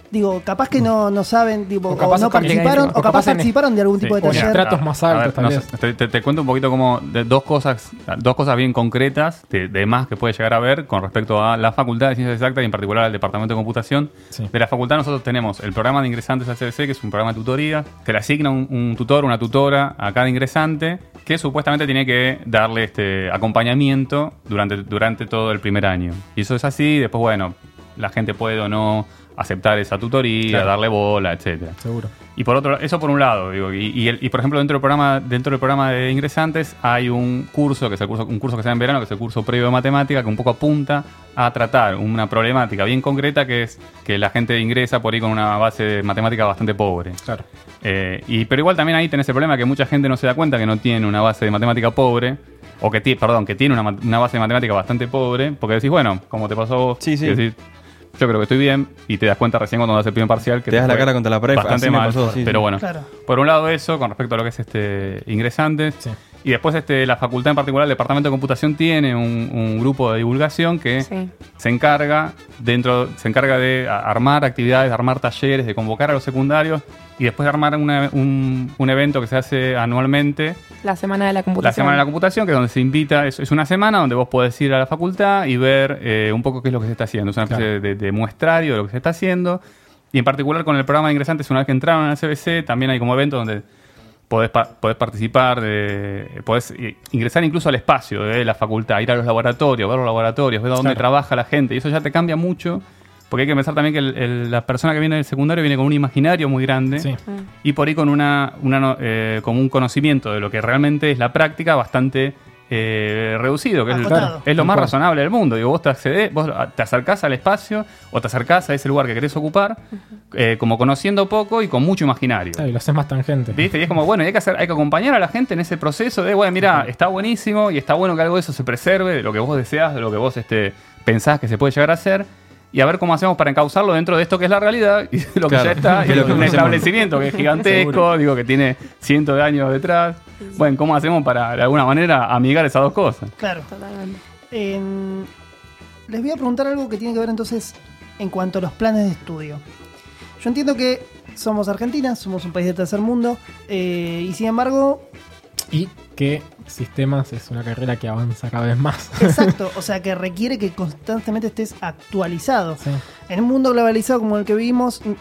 Digo, capaz que no, no saben, tipo, O o, capaz no participaron, o capaz participaron de algún tipo de taller. estratos más altos, ver, no te, te- te cuento un poquito como de dos cosas, dos cosas bien concretas de, de más que puede llegar a ver con respecto a la Facultad de Ciencias Exactas y en particular al Departamento de Computación. Sí. De la facultad nosotros tenemos el programa de ingresantes al CBC, que es un programa de tutoría, que le asigna un, un tutor, una tutora a cada ingresante, que supuestamente tiene que darle este acompañamiento durante, durante todo el primer año. Y eso es así, después, bueno, la gente puede o no aceptar esa tutoría, Claro. darle bola, etcétera. Seguro. Y por otro eso por un lado, digo, y, y el- y, por ejemplo dentro del programa dentro del programa de ingresantes hay un curso que es el curso un curso que se da en verano, que es el curso previo de matemática que un poco apunta a tratar una problemática bien concreta que es que la gente ingresa por ahí con una base de matemática bastante pobre. Claro. Eh, y, pero igual también ahí tenés el problema que mucha gente no se da cuenta que no tiene una base de matemática pobre, o que tiene, perdón, que tiene una, una base de matemática bastante pobre, porque decís, bueno, como te pasó vos, Sí, sí. decís, yo creo que estoy bien, y te das cuenta recién cuando das el primer parcial que Te das la cara contra la pared, Bastante mal, pasó, sí, pero sí. bueno. Claro. Por un lado eso, con respecto a lo que es este ingresantes, Sí. y después este la facultad en particular, el departamento de computación tiene un, un grupo de divulgación que Sí. se encarga dentro se encarga de armar actividades, de armar talleres, de convocar a los secundarios y después de armar una- un, un evento que se hace anualmente, La semana de la la computación. Semana de la Computación, que es donde se invita, es, es una semana donde vos podés ir a la facultad y ver eh, un poco qué es lo que se está haciendo. Es una especie Claro. de, de muestrario de lo que se está haciendo. Y en particular con el programa de ingresantes, una vez que entraron en el CBC, también hay como eventos donde podés, pa- podés participar, de, podés ingresar incluso al espacio de la facultad, ir a los laboratorios, ver los laboratorios, ver dónde Claro. trabaja la gente. Y eso ya te cambia mucho. Porque hay que pensar también que el- el- la persona que viene del secundario viene con un imaginario muy grande Sí. y por ahí con una, una no- eh, con un conocimiento de lo que realmente es la práctica bastante eh, reducido, que es, el- Acotado. es lo más razonable del mundo. Digo, vos te accedés, vos te acercás al espacio o te acercás a ese lugar que querés ocupar, eh, como conociendo poco y con mucho imaginario. Y lo haces más tangente. ¿Viste? Y es como, bueno, y hay que, hacer, hay que acompañar a la gente en ese proceso de, bueno, mira, está buenísimo y está bueno que algo de eso se preserve, de lo que vos deseas, de lo que vos este, pensás que se puede llegar a hacer. Y a ver cómo hacemos para encauzarlo dentro de esto que es la realidad y lo que Claro, ya está. [laughs] Y lo que un establecimiento que es [laughs] gigantesco, digo, que tiene cientos de años detrás. Bueno, ¿cómo hacemos para, de alguna manera, amigar esas dos cosas? Claro. Totalmente. En- les voy a preguntar algo que tiene que ver entonces en cuanto a los planes de estudio. Yo entiendo que somos Argentina, somos un país de tercer mundo, eh, y sin embargo, Y que sistemas es una carrera que avanza cada vez más. [laughs] exacto, o sea que requiere que constantemente estés actualizado. Sí. En un mundo globalizado como el que vivimos, mm,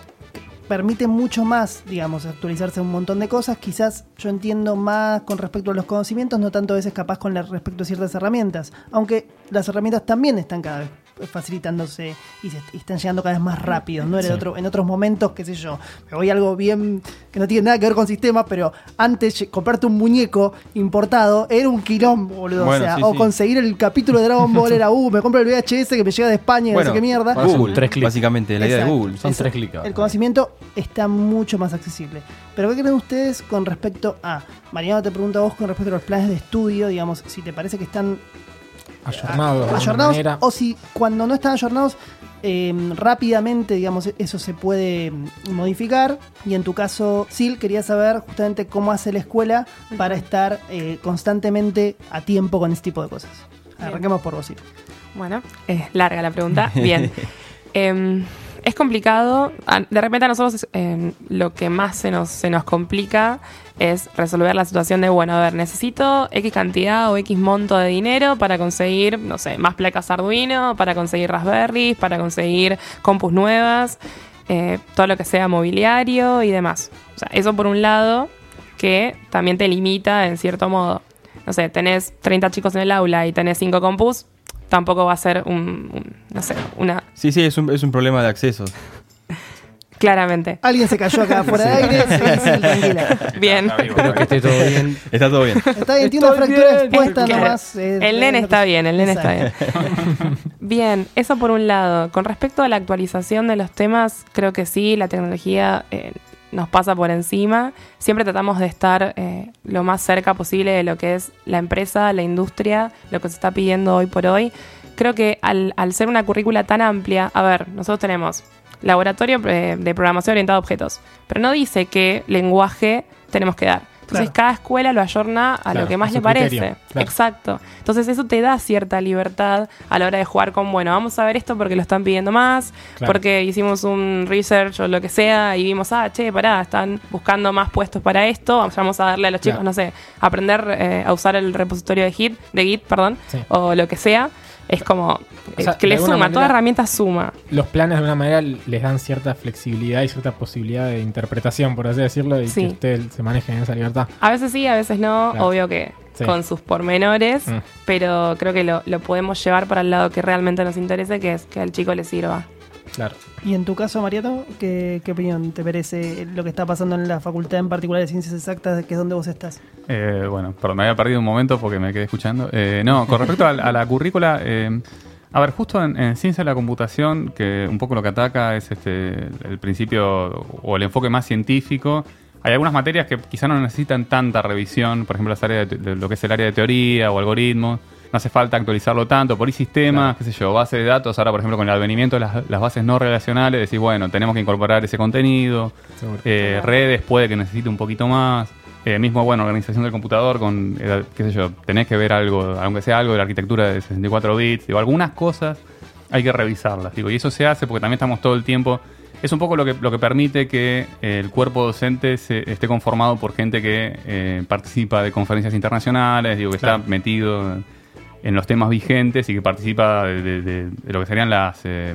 permite mucho más, digamos, actualizarse un montón de cosas. Quizás yo entiendo más con respecto a los conocimientos, no tanto a veces capaz con la- respecto a ciertas herramientas. Aunque las herramientas también están cada vez facilitándose y, se, y están llegando cada vez más rápido. No era en, otro, en otros momentos, qué sé yo, me voy a algo bien que no tiene nada que ver con sistemas, pero antes comprarte un muñeco importado era un quilombo, boludo. Bueno, o sea, sí, o sí. conseguir el capítulo de Dragon Ball era, uh, me compro el VHS que me llega de España y Bueno, no sé qué mierda. Ahora son Google, tres clics. básicamente, la idea de. Google. Son tres clics. El conocimiento está mucho más accesible. Pero ¿qué creen ustedes con respecto a... Mariano te pregunta a vos con respecto a los planes de estudio, digamos, si te parece que están Ayornados. ayornados o si cuando no están ayornados eh, rápidamente, digamos, eso se puede mm, modificar. Y en tu caso, Sil, quería saber justamente cómo hace la escuela para estar eh, constantemente a tiempo con este tipo de cosas. Arranquemos por vos, Sil. Bueno, es larga la pregunta. Bien. [laughs] Em, es complicado. De repente a nosotros em, lo que más se nos, se nos complica es resolver la situación de, bueno, a ver, necesito X cantidad o X monto de dinero para conseguir, no sé, más placas Arduino, para conseguir Raspberries, para conseguir compus nuevas, eh, todo lo que sea mobiliario y demás. O sea, eso por un lado que también te limita en cierto modo. No sé, tenés 30 chicos en el aula y tenés 5 compus, tampoco va a ser un, un- no sé, una, Sí, sí, es un, es un problema de accesos. [laughs] claramente. Alguien se cayó acá fuera de aire. Sí, sí, [laughs] tranquila. Bien. Espero que esté todo bien. Está todo bien. Está bien, tiene una fractura bien. expuesta Claro. nomás. eh, El nene está bien, el nene está bien. [laughs] Bien, eso por un lado. Con respecto a la actualización de los temas, creo que sí, la tecnología eh, nos pasa por encima. Siempre tratamos de estar eh, lo más cerca posible de lo que es la empresa, la industria, lo que se está pidiendo hoy por hoy. Creo que al, al ser una currícula tan amplia, a ver, nosotros tenemos laboratorio eh, de programación orientada a objetos, pero no dice qué lenguaje tenemos que dar. Entonces Claro. cada escuela lo ayorna a Claro, lo que más le parece. claro. Exacto. Entonces eso te da cierta libertad a la hora de jugar con, bueno, vamos a ver esto porque lo están pidiendo más, porque hicimos un research o lo que sea y vimos, ah, che, pará, están buscando más puestos para esto, vamos a darle a los chicos, no sé, aprender eh, a usar el repositorio de Git, de Git, perdón, Sí. o lo que sea. Es como eh, sea, que le alguna suma, manera- toda herramienta suma. Los planes de una manera les dan cierta flexibilidad y cierta posibilidad de interpretación, por así decirlo, y Sí. que ustedes se manejen en esa libertad. A veces sí, a veces no, Claro. obvio que Sí. con sus pormenores, Mm. pero creo que lo, lo podemos llevar para el lado que realmente nos interese, que es que al chico le sirva. Claro. Y en tu caso, Mariano, ¿qué, qué opinión te merece lo que está pasando en la facultad en particular de Ciencias Exactas, que es donde vos estás? Eh, bueno, perdón, me había perdido un momento porque me quedé escuchando. Eh, no, con respecto a, a la currícula, eh, a ver, justo en, en ciencia de la computación, que un poco lo que ataca es este el principio o el enfoque más científico. Hay algunas materias que quizá no necesitan tanta revisión, por ejemplo, las áreas de, de lo que es el área de teoría o algoritmos. No hace falta actualizarlo tanto. Por ahí sistemas, qué sé yo, base de datos. Ahora, por ejemplo, con el advenimiento de las, las bases no relacionales, decís, bueno, tenemos que incorporar ese contenido. Eh, redes puede que necesite un poquito más. Eh, mismo, bueno, organización del computador con, eh, qué sé yo, tenés que ver algo, aunque sea algo de la arquitectura de 64 bits. Digo, algunas cosas hay que revisarlas. Digo, y eso se hace porque también estamos todo el tiempo. Es un poco lo que, lo que permite que eh, el cuerpo docente se, esté conformado por gente que eh, participa de conferencias internacionales, digo, que Claro. está metido en los temas vigentes y que participa de, de- de- de lo que serían las eh,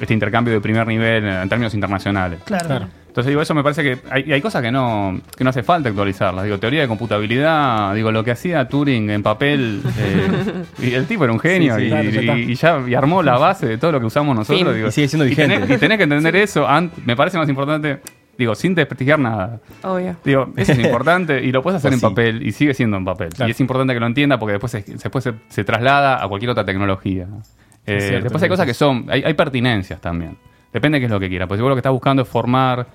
este intercambio de primer nivel en términos internacionales. Claro. Claro. Entonces digo, eso me parece que hay, hay cosas que no, que no hace falta actualizarlas. Digo, teoría de computabilidad, digo, lo que hacía Turing en papel, [laughs] eh, y el tipo era un genio Sí, sí, y, claro, ya está. y- y ya y armó la base de todo lo que usamos nosotros. Digo. Y sigue siendo Y tenés, vigente. y tenés que entender eso, me parece más importante, digo, sin desprestigiar nada. Obvio. Digo, eso es [laughs] importante y lo puedes hacer en sí. papel y sigue siendo en papel. Claro. Y es importante que lo entienda porque después se, después se, se traslada a cualquier otra tecnología. Eh, cierto, después hay cosas que son, hay, hay pertinencias también. Depende de qué es lo que quiera. Pues si vos lo que estás buscando es formar,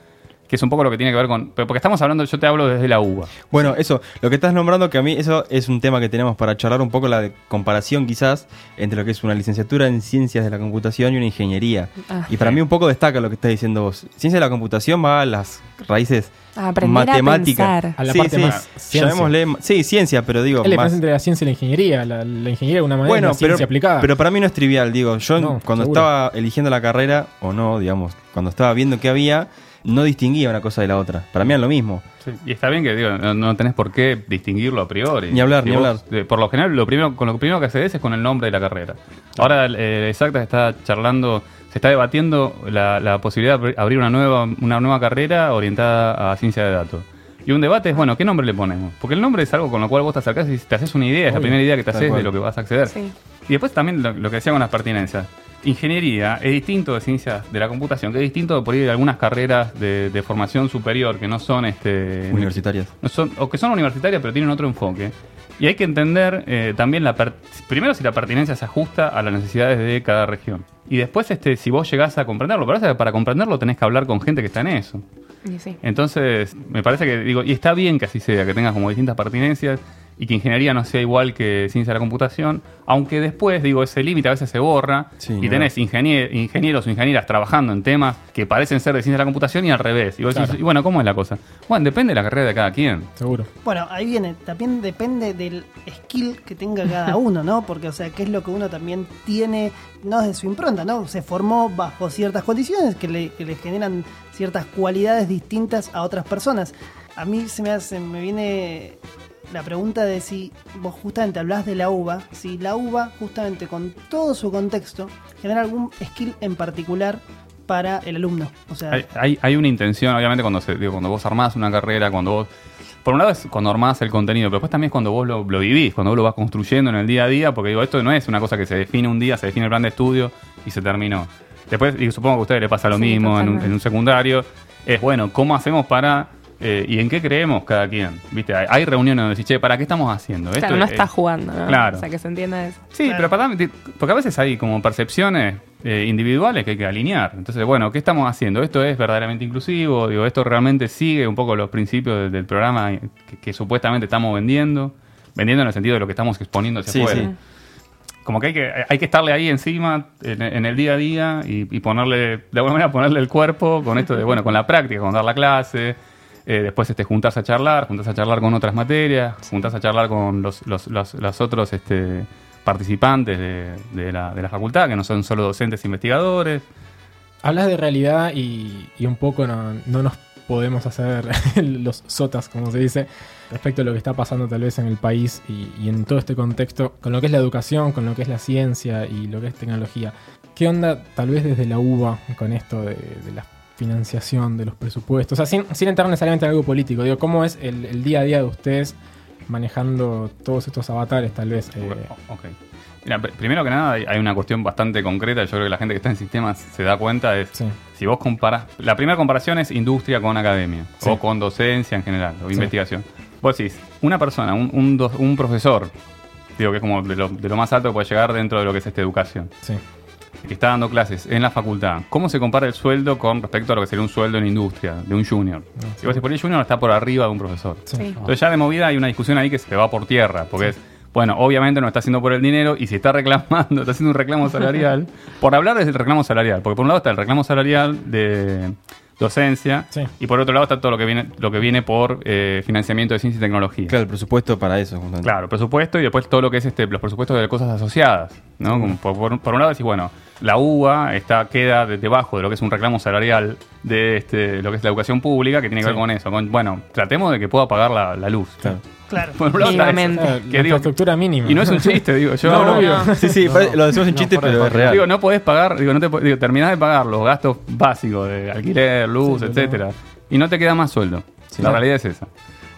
que es un poco lo que tiene que ver con... pero Porque estamos hablando, yo te hablo desde la UBA. Bueno, eso, lo que estás nombrando, que a mí eso es un tema que tenemos para charlar un poco, la de comparación quizás entre lo que es una licenciatura en ciencias de la computación y una ingeniería. Ah. Y para mí un poco destaca lo que estás diciendo vos. Ciencia de la computación va a las raíces Aprender matemáticas. a. A la parte más ciencia. llamémosle, sí, ciencia, pero digo, Es la diferencia entre la ciencia y la ingeniería. La, la ingeniería de una manera bueno, es pero, ciencia aplicada. pero para mí no es trivial, digo, yo No, cuando seguro. estaba eligiendo la carrera, o no, digamos, cuando estaba viendo qué había, no distinguía una cosa de la otra. Para mí era lo mismo. Y está bien que digo, no, no tenés por qué distinguirlo a priori. Ni hablar, Si ni vos, hablar. eh, por lo general, lo primero, con lo primero que accedes es con el nombre de la carrera. Ahora, eh, Exacta está charlando, se está debatiendo la, la posibilidad de abri- abrir una nueva, una nueva carrera orientada a ciencia de datos. Y un debate es, bueno, ¿qué nombre le ponemos? Porque el nombre es algo con lo cual vos te acercás y te haces una idea, es la primera idea que te haces de lo que vas a acceder. Sí. Y después también lo, lo que decía con las pertinencias. Ingeniería es distinto de ciencias de la computación, que es distinto de por ahí de algunas carreras de, de formación superior que no son este Universitarias. no son, o que son universitarias pero tienen otro enfoque. Y hay que entender eh, también la per- primero si la pertinencia se ajusta a las necesidades de cada región. Y después este, si vos llegás a comprenderlo. Pero para para comprenderlo tenés que hablar con gente que está en eso. Y sí. Entonces, me parece que, digo, y está bien que así sea, que tengas como distintas pertinencias y que ingeniería no sea igual que ciencia de la computación, aunque después, digo, ese límite a veces se borra Sí, y tenés ingenier- ingenieros o ingenieras trabajando en temas que parecen ser de ciencia de la computación y al revés. Y vos decís, Claro. y bueno, ¿cómo es la cosa? Bueno, depende de la carrera de cada quien. Seguro. Bueno, ahí viene, también depende del skill que tenga cada uno, ¿no? Porque, o sea, qué es lo que uno también tiene, no desde su impronta, ¿no? Se formó bajo ciertas condiciones que le, que le generan ciertas cualidades distintas a otras personas. A mí se me hace, me viene la pregunta de si vos justamente hablás de la uva, si la uva, justamente con todo su contexto, genera algún skill en particular para el alumno. O sea, Hay, hay, hay una intención, obviamente, cuando, se, digo, cuando vos armás una carrera, cuando vos... Por un lado es cuando armás el contenido, pero después también es cuando vos lo, lo vivís, cuando vos lo vas construyendo en el día a día, porque digo, esto no es una cosa que se define un día, se define el plan de estudio y se terminó. Después, y supongo que a ustedes les pasa lo Sí, mismo en un, en un secundario, es bueno, ¿cómo hacemos para... eh, ¿Y en qué creemos cada quien? ¿Viste? Hay, hay reuniones donde decís, che, ¿para qué estamos haciendo? Claro, Esto no es- está jugando, ¿no? Claro. O sea, que se entienda eso. Sí, Claro. pero para, porque a veces hay como percepciones eh, individuales que hay que alinear. Entonces, bueno, ¿qué estamos haciendo? ¿Esto es verdaderamente inclusivo? Digo, ¿esto realmente sigue un poco los principios del, del programa que, que supuestamente estamos vendiendo? Vendiendo en el sentido de lo que estamos exponiendo hacia Sí, afuera. sí. Como que hay, que hay que estarle ahí encima en, en el día a día y, y ponerle, de alguna manera, ponerle el cuerpo con esto de, bueno, con la práctica, con dar la clase, eh, después este, juntarse a charlar, juntarse a charlar con otras materias, juntarse a charlar con los, los, los- los otros este, participantes de, de la, de la facultad, que no son solo docentes e investigadores. Hablas de realidad y, y un poco no, no nos podemos hacer [laughs] los sotas, como se dice, respecto a lo que está pasando tal vez en el país y, y en todo este contexto, con lo que es la educación, con lo que es la ciencia y lo que es tecnología. ¿Qué onda tal vez desde la UBA con esto de, de la financiación, de los presupuestos? O sea, sin, sin entrar necesariamente en algo político, digo, ¿cómo es el, el día a día de ustedes manejando todos estos avatares tal vez? eh. Mira, primero que nada hay, una cuestión bastante concreta, yo creo que la gente que está en sistemas se da cuenta, es sí. si vos comparás, la primera comparación es industria con academia, Sí. o con docencia en general, o Sí. investigación. Vos decís, una persona, un, un, un profesor, digo que es como de lo, de lo más alto que puede llegar dentro de lo que es esta educación, Sí. Que está dando clases en la facultad, ¿cómo se compara el sueldo con respecto a lo que sería un sueldo en industria, de un junior? No, Si vos decís, por ahí el junior está por arriba de un profesor. Sí. Sí. Entonces ya de movida hay una discusión ahí que se va por tierra, porque es, bueno, obviamente no está haciendo por el dinero y si está reclamando, [laughs] está haciendo un reclamo salarial, por hablar del reclamo salarial, porque por un lado está el reclamo salarial de docencia Sí. y por otro lado está todo lo que viene, lo que viene por eh, financiamiento de ciencia y tecnología. Claro, el presupuesto para eso. justamente. Claro, presupuesto y después todo lo que es este, los presupuestos de cosas asociadas. ¿no? Como por, por- por un lado decís, bueno, la UBA está, queda de- debajo de lo que es un reclamo salarial de este, lo que es la educación pública, que tiene que Sí. ver con eso. Con, bueno, tratemos de que pueda pagar la, la luz. Claro. claro. Por un lado está eso. Mínimamente. Que la digo- infraestructura mínima. Y no es un chiste, digo yo. [laughs] No, no, no. Sí, sí, lo decimos en chiste, pero es real. Digo, no podés pagar, digo, no te digo, terminás de pagar los gastos básicos de alquiler, luz, Sí, etcétera, y no te queda más sueldo. Sí. la realidad es esa.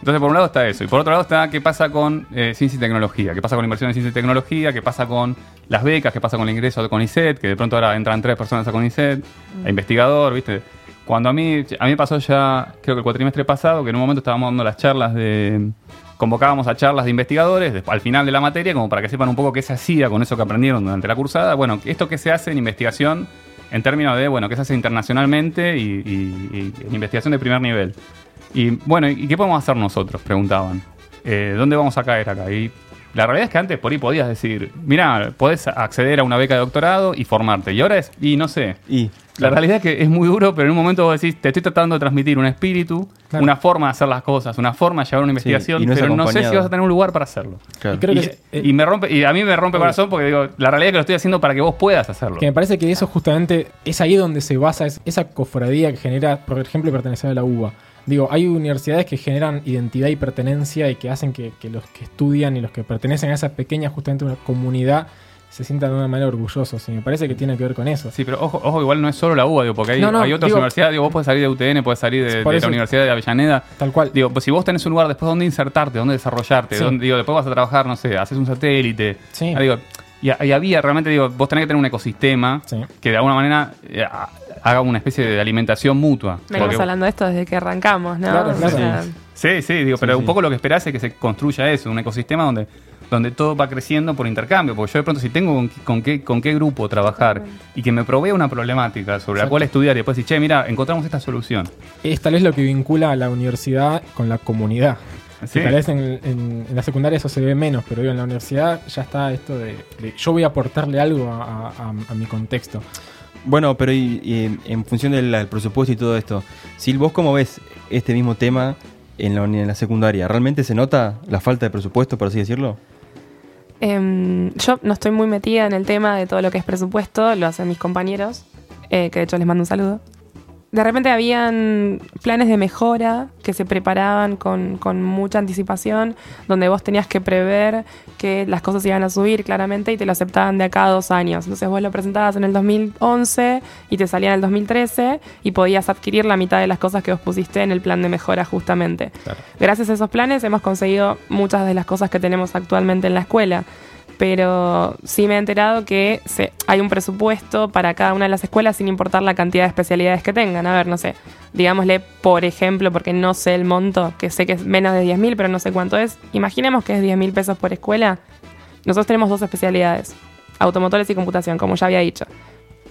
Entonces, por un lado está eso. Y por otro lado está qué pasa con eh, ciencia y tecnología. ¿Qué pasa con la inversión en ciencia y tecnología? ¿Qué pasa con las becas? ¿Qué pasa con el ingreso de CONICET? Que de pronto ahora entran tres personas a CONICET, a investigador, ¿viste? Cuando a mí, a mí me pasó ya, creo que el cuatrimestre pasado, que en un momento estábamos dando las charlas de... Convocábamos a charlas de investigadores al final de la materia, como para que sepan un poco qué se hacía con eso que aprendieron durante la cursada. Bueno, esto que se hace en investigación en términos de, bueno, qué se hace internacionalmente y, y- y en investigación de primer nivel. Y bueno, ¿y qué podemos hacer nosotros? Preguntaban. Eh, ¿Dónde vamos a caer acá? Y la realidad es que antes por ahí podías decir, mira, podés acceder a una beca de doctorado y formarte. Y ahora es, y no sé. Y La realidad es que es muy duro, pero en un momento vos decís, te estoy tratando de transmitir un espíritu, Claro. una forma de hacer las cosas, una forma de llevar una investigación, no pero no sé si vas a tener un lugar para hacerlo. claro. Y creo y, que- eh, y me rompe, y a mí me rompe el corazón porque digo, la realidad es que lo estoy haciendo para que vos puedas hacerlo. Que me parece que eso justamente es ahí donde se basa es- esa cofradía que genera, por ejemplo, pertenecer a la UBA. Digo, hay universidades que generan identidad y pertenencia y que hacen que, que los que estudian y los que pertenecen a esa pequeña, justamente una comunidad, se sientan de una manera orgullosos. Y me parece que tiene que ver con eso. Sí, pero ojo, ojo, igual no es solo la UBA, digo, porque hay, No, no, hay otras digo- universidades, digo, vos podés salir de UTN, podés salir de, la Universidad de Avellaneda. Tal cual. Digo, pues si vos tenés un lugar después donde insertarte, donde desarrollarte, Sí. donde, digo, después vas a trabajar, no sé, haces un satélite. Sí. Ah, digo, Y, y había, realmente digo, vos tenés que tener un ecosistema Sí. que de alguna manera eh, haga una especie de alimentación mutua. Venimos Porque- hablando de esto desde que arrancamos, ¿no? Claro, claro. O sea, Sí, sí, digo, pero un poco lo que esperás es que se construya eso, un ecosistema donde, donde todo va creciendo por intercambio. Porque yo de pronto si tengo con, con qué, con qué grupo trabajar y que me provea una problemática sobre la cual estudiar y después decir, che, mira, encontramos esta solución. Es tal vez lo que vincula a la universidad con la comunidad. Sí. Tal vez en, en- en la secundaria eso se ve menos, pero digo, en la universidad ya está esto de, de yo voy a aportarle algo a, a- a mi contexto. Bueno, pero y, en- función del presupuesto y todo esto, Sil, ¿vos cómo ves este mismo tema en la, en la secundaria? ¿Realmente se nota la falta de presupuesto, por así decirlo? Em, yo no estoy muy metida en el tema de todo lo que es presupuesto, lo hacen mis compañeros, eh, que de hecho les mando un saludo. De repente habían planes de mejora que se preparaban con, con mucha anticipación, donde vos tenías que prever que las cosas iban a subir claramente y te lo aceptaban de acá a dos años. Entonces vos lo presentabas en el 2011 y te salía en el 2013 y podías adquirir la mitad de las cosas que vos pusiste en el plan de mejora justamente. Gracias a esos planes hemos conseguido muchas de las cosas que tenemos actualmente en la escuela. Pero sí me he enterado que hay un presupuesto para cada una de las escuelas sin importar la cantidad de especialidades que tengan. A ver, no sé, digámosle, por ejemplo, porque no sé el monto, que sé que es menos de 10 mil, pero no sé cuánto es. Imaginemos que es 10 mil pesos por escuela. Nosotros tenemos dos especialidades, automotores y computación, como ya había dicho.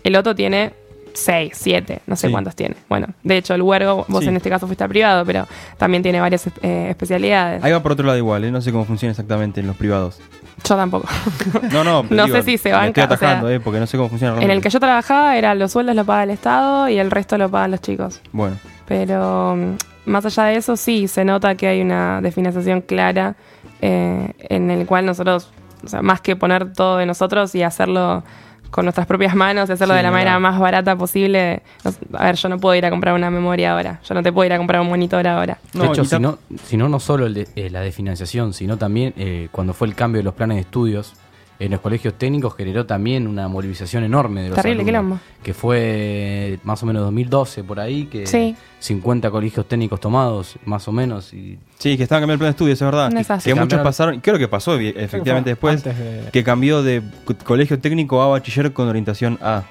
El otro tiene 6, 7, no sé Sí. cuántos tiene. Bueno, de hecho, el huergo, vos Sí. en este caso fuiste al privado, pero también tiene varias eh, especialidades. Ahí va por otro lado igual, ¿eh? no sé cómo funciona exactamente en los privados. Yo tampoco. [laughs] No, no, No digo, sé si se banca, Estoy o sea, atajando, ¿eh? porque no sé cómo funciona En el que yo trabajaba era los sueldos lo paga el Estado y el resto lo pagan los chicos. Bueno, Pero mm, más allá de eso, sí, se nota que hay una definición clara eh, en el cual nosotros, o sea, más que poner todo de nosotros y hacerlo con nuestras propias manos y hacerlo Sí, de la verdad. manera más barata posible. no- a ver, yo no puedo ir a comprar una memoria ahora, yo no te puedo ir a comprar un monitor ahora. No, de hecho, si no, no solo el de- eh, la de financiación, sino también eh, cuando fue el cambio de los planes de estudios en los colegios técnicos generó también una movilización enorme de los Terrible alumnos, quilombo. que fue más o menos 2012 por ahí, que Sí. 50 colegios técnicos tomados, más o menos, y sí, que estaban cambiando el plan de estudios, es verdad. Que, desastre. que muchos pasaron, creo que pasó efectivamente después, de- que cambió de co- colegio técnico a bachiller con orientación A.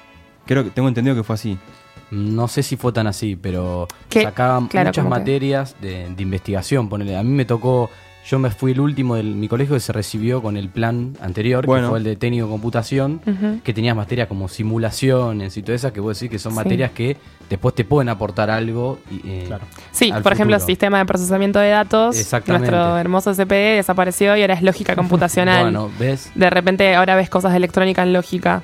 Creo que tengo entendido que fue así. No sé si fue tan así, pero sacaban claro, muchas que- materias de, de investigación. Ponele. A mí me tocó, yo me fui el último de mi colegio que se recibió con el plan anterior, Bueno. que fue el de técnico de computación, que tenías materias como simulaciones y todo eso, que vos decís que son Sí. materias que después te pueden aportar algo. Y, eh, Claro. Sí, al por ejemplo, el sistema de procesamiento de datos, Exactamente. nuestro hermoso CPD desapareció y ahora es lógica computacional. Bueno, ¿ves? de repente ahora ves cosas de electrónica en lógica.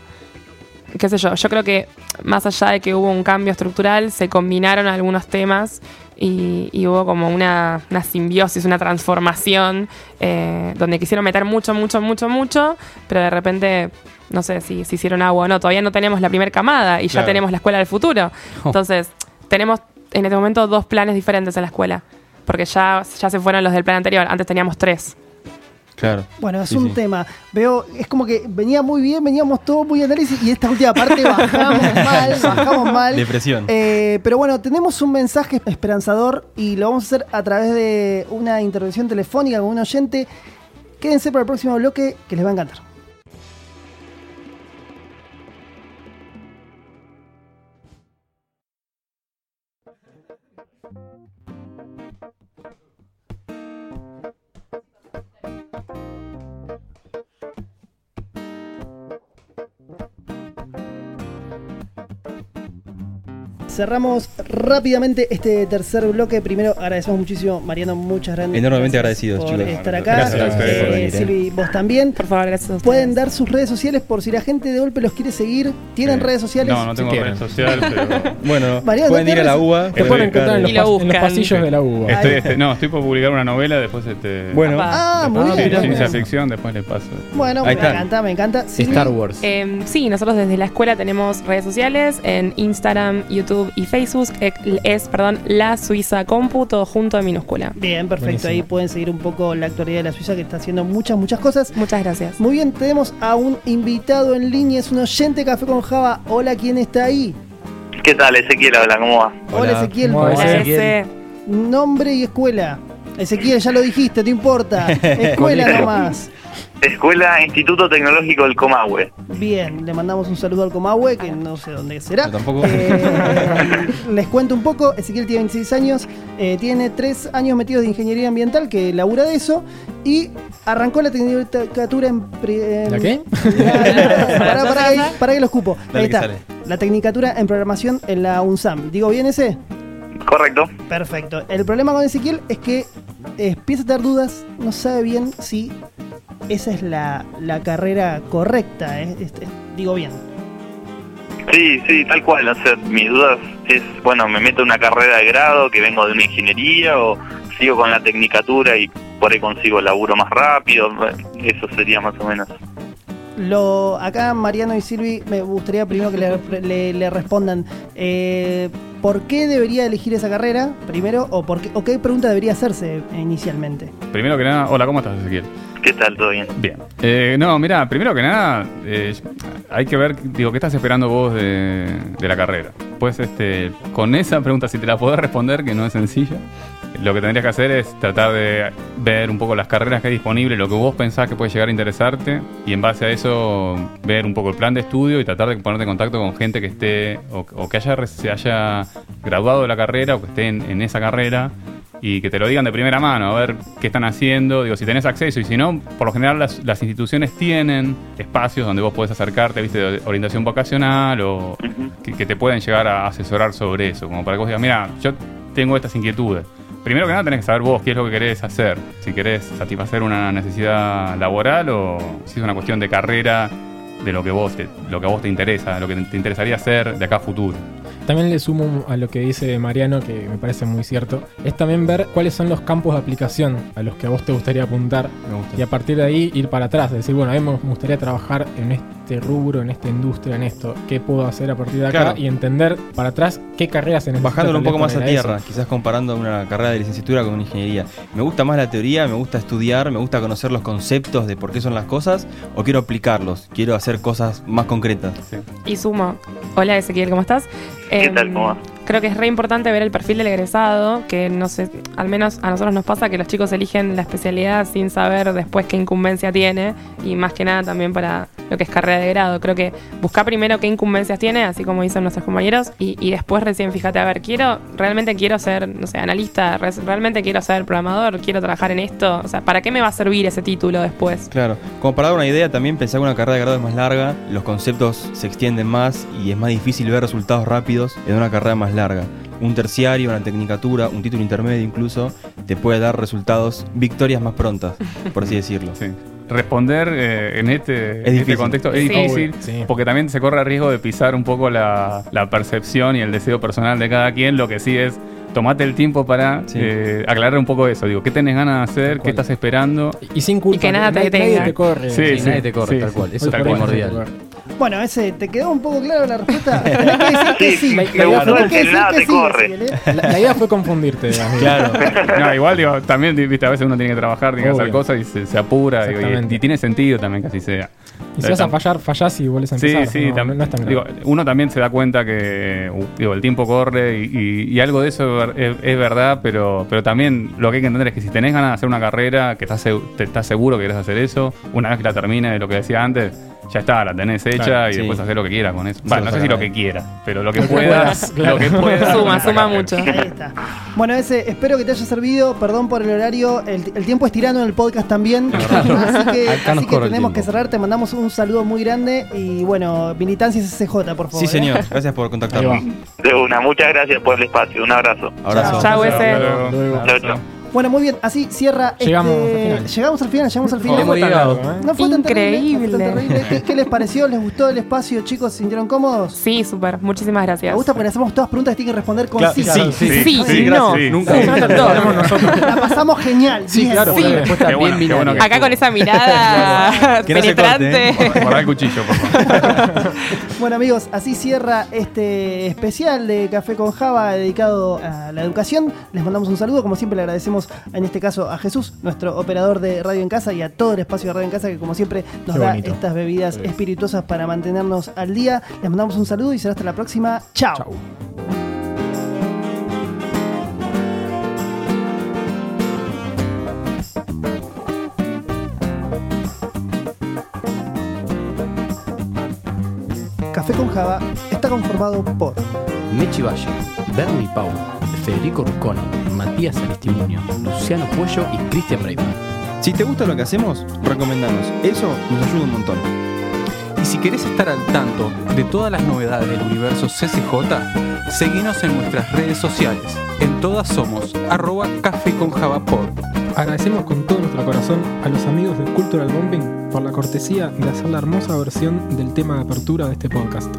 Qué sé yo, yo creo que más allá de que hubo un cambio estructural, se combinaron algunos temas y, y hubo como una, una simbiosis, una transformación, eh, donde quisieron meter mucho, mucho, mucho, mucho, pero de repente, no sé si, si hicieron agua o no, todavía no tenemos la primera camada y ya tenemos la escuela del futuro. [laughs] Entonces, tenemos en este momento dos planes diferentes en la escuela, porque ya, ya se fueron los del plan anterior, antes teníamos tres. Claro. Bueno, es Sí, un sí. tema. Veo, es como que venía muy bien, veníamos todos muy análisis y esta última parte bajamos [laughs] mal, bajamos mal. Depresión. Eh, pero bueno, tenemos un mensaje esperanzador y lo vamos a hacer a través de una intervención telefónica con un oyente. Quédense para el próximo bloque que les va a encantar. Cerramos rápidamente este tercer bloque. Primero agradecemos muchísimo, Mariano, muchas gracias. Enormemente agradecidos, por chicos. estar acá. Gracias a ustedes por Eh, venir, eh. Silvi, vos también. Por favor, gracias a ustedes. Pueden dar sus redes sociales por si la gente de golpe los quiere seguir. ¿Tienen Sí. redes sociales? No, no tengo Si red quieren. social, pero. [laughs] Bueno, [laughs] Mariano, pueden ¿no ir a la UBA. Te pueden encontrar en los, pas- en pasillos de la UBA. Estoy, este, no, estoy por publicar una novela, después este. Bueno. Ah, muy bien. sí, ciencia ficción, después le paso. Bueno, me está. encanta, me encanta. Silvi, Star Wars. Eh, sí, nosotros desde la escuela tenemos redes sociales en Instagram, YouTube y Facebook. eh, Es, perdón, la Suiza Compu, todo junto en minúscula. Bien, perfecto. Buenísimo. Ahí pueden seguir un poco la actualidad de la Suiza que está haciendo muchas, muchas cosas. Muchas gracias. Muy bien, tenemos a un invitado en línea, es un oyente de Café con Java. Hola, ¿quién está ahí? ¿Qué tal? Ezequiel habla, ¿cómo va? Hola, Hola. Ezequiel. ¿Cómo va, Hola, Ezequiel. Nombre y escuela. Ezequiel, ya lo dijiste, no importa. [laughs] Escuela nomás. Escuela Instituto Tecnológico del Comahue. Bien, le mandamos un saludo al Comahue, que no sé dónde será. Yo tampoco. Eh, [laughs] les cuento un poco, Ezequiel tiene 26 años, eh, tiene 3 años metidos de ingeniería ambiental, que labura de eso, y arrancó la tecnicatura en... en- ¿La qué? para, para, que, para que lo escupo. Dale Ahí está. La tecnicatura en programación en la UNSAM. ¿Digo bien ese? Correcto. Perfecto. El problema con Ezequiel es que eh, empieza a tener dudas, no sabe bien si esa es la, la carrera correcta. eh, este, digo bien. Sí, sí, tal cual. O sea, mis dudas es, bueno, me meto en una carrera de grado que vengo de una ingeniería o sigo con la tecnicatura y por ahí consigo laburo más rápido. Eso sería más o menos. Lo, acá Mariano y Silvi me gustaría primero que le, le- le respondan eh, ¿por qué debería elegir esa carrera primero o, por qué, o qué pregunta debería hacerse inicialmente? Primero que nada, hola, ¿cómo estás, Ezequiel? ¿Qué tal? ¿Todo bien? Bien. Eh, no, mira, primero que nada, eh, hay que ver, digo, ¿qué estás esperando vos de, la carrera? Pues este, con esa pregunta, si te la podés responder, que no es sencilla, lo que tendrías que hacer es tratar de ver un poco las carreras que hay disponibles, lo que vos pensás que puede llegar a interesarte, y en base a eso ver un poco el plan de estudio y tratar de ponerte en contacto con gente que esté, o, que haya, se haya graduado de la carrera o que esté en esa carrera y que te lo digan de primera mano, a ver qué están haciendo, digo, si tenés acceso y si no, por lo general las, las instituciones tienen espacios donde vos podés acercarte, viste, de orientación vocacional o que, que te pueden llegar a asesorar sobre eso, como para que vos digas, mira, yo tengo estas inquietudes. Primero que nada tenés que saber vos qué es lo que querés hacer, si querés satisfacer una necesidad laboral o si es una cuestión de carrera, de lo que vos te, lo que a vos te interesa, lo que te interesaría hacer de acá a futuro. También le sumo a lo que dice Mariano, que me parece muy cierto, es también ver cuáles son los campos de aplicación a los que a vos te gustaría apuntar Me gusta. y a partir de ahí ir para atrás, decir, bueno, a mí me gustaría trabajar en este rubro, en esta industria, en esto, qué puedo hacer a partir de acá Claro. y entender para atrás qué carreras se necesitan. Bajándolo un poco más a tierra, eso. quizás comparando una carrera de licenciatura con una ingeniería. ¿Me gusta más la teoría? ¿Me gusta estudiar? ¿Me gusta conocer los conceptos de por qué son las cosas? ¿O quiero aplicarlos? ¿Quiero hacer cosas más concretas? Y sumo. Hola Ezequiel, ¿cómo estás? ¿Qué Em, tal? ¿Cómo va? Creo que es re importante ver el perfil del egresado, que no sé, al menos a nosotros nos pasa que los chicos eligen la especialidad sin saber después qué incumbencia tiene y más que nada también para lo que es carrera de grado. Creo que busca primero qué incumbencias tiene, así como dicen nuestros compañeros, y, después recién fíjate, a ver, quiero, realmente quiero ser, no sé, analista, re- realmente quiero ser programador, quiero trabajar en esto, o sea, ¿para qué me va a servir ese título después? Claro, como para dar una idea, también pensar que una carrera de grado es más larga, los conceptos se extienden más y es más difícil ver resultados rápidos en una carrera más larga. Un terciario, una tecnicatura, un título intermedio incluso, te puede dar resultados, victorias más prontas, por así decirlo. Sí. Responder eh, en, este, en este contexto es Sí. difícil Sí. porque también se corre el riesgo de pisar un poco la, la percepción y el deseo personal de cada quien. Lo que sí es tomate el tiempo para Sí. eh, aclarar un poco eso. Digo, ¿qué tenés ganas de hacer? ¿Qué estás esperando? Y sin culpa. Y que nada te nadie, nadie te corre. Sí, Sí, nadie te corre, sí, tal sí. cual. Eso Tal es cual. primordial. Bueno, ese, ¿te quedó un poco claro la respuesta? [laughs] Tenés que decir que Sí, sí. decir que sí, ¿eh? La, la idea fue confundirte. Claro. [laughs] No, igual digo, también viste, a veces uno tiene que trabajar, tiene que hacer cosas y se, se apura digo, y- tiene sentido también que así sea. Y si vas a fallar, fallás y vuelves a Sí, empezar. sí, no, también. no es tan digo, uno también se da cuenta que digo, el tiempo corre y, y- y algo de eso es, ver- es- es verdad, pero, pero también lo que hay que entender es que si tenés ganas de hacer una carrera, que estás, segu- te- estás seguro que querés hacer eso, una vez que la termines, lo que decía antes, ya está, la tenés hecha Claro, y sí. después hacer lo que quieras con eso. Bueno, no sé si lo que quieras, pero lo que puedas, lo que puedas. Suma, suma mucho. Ahí está. Bueno, ese, espero que te haya servido. Perdón por el horario. El, el tiempo es tirano en el podcast también. Así que, así que tenemos que cerrar. Te mandamos un saludo muy grande. Y bueno, militancia SCJ, por favor. Sí, ¿eh? señor. Gracias por contactarnos. De una, muchas gracias por el espacio. Un abrazo. Abrazo. Chau, ese. Hasta luego. Bueno, muy bien. Así cierra. Llegamos este- al final. Llegamos al final. Llegamos al final. ¿eh? No fue tan terrible, Increíble. no fue tan terrible. ¿Qué, qué les pareció? ¿Les gustó el espacio, chicos? ¿Se sintieron cómodos? Sí, súper, muchísimas gracias. Me gusta porque le hacemos todas preguntas que tienen que responder con Claro, sí. sí, Sí, Sí, sí, no. Nunca. La pasamos genial. Sí, bien. claro. Bueno. Acá con esa mirada [laughs] penetrante. Guardá el cuchillo, por favor. [laughs] Bueno amigos, así cierra este especial de Café con Java dedicado a la educación. Les mandamos un saludo, como siempre le agradecemos en este caso a Jesús, nuestro operador de Radio en Casa y a todo el espacio de Radio en Casa que como siempre nos da estas bebidas espirituosas para mantenernos al día. Les mandamos un saludo y será hasta la próxima. Chao. Café con Java está conformado por Mechi Valle, Bernie Pau, Federico Rusconi, Matías Aristimuño, Luciano Puello y Cristian Breiman. Si te gusta lo que hacemos, recomendanos. Eso nos ayuda un montón. Y si querés estar al tanto de todas las novedades del universo CCJ, seguinos en nuestras redes sociales. En todas somos arroba café con Javapod. Agradecemos con todo nuestro corazón a los amigos de Cultural Bombing por la cortesía de hacer la hermosa versión del tema de apertura de este podcast.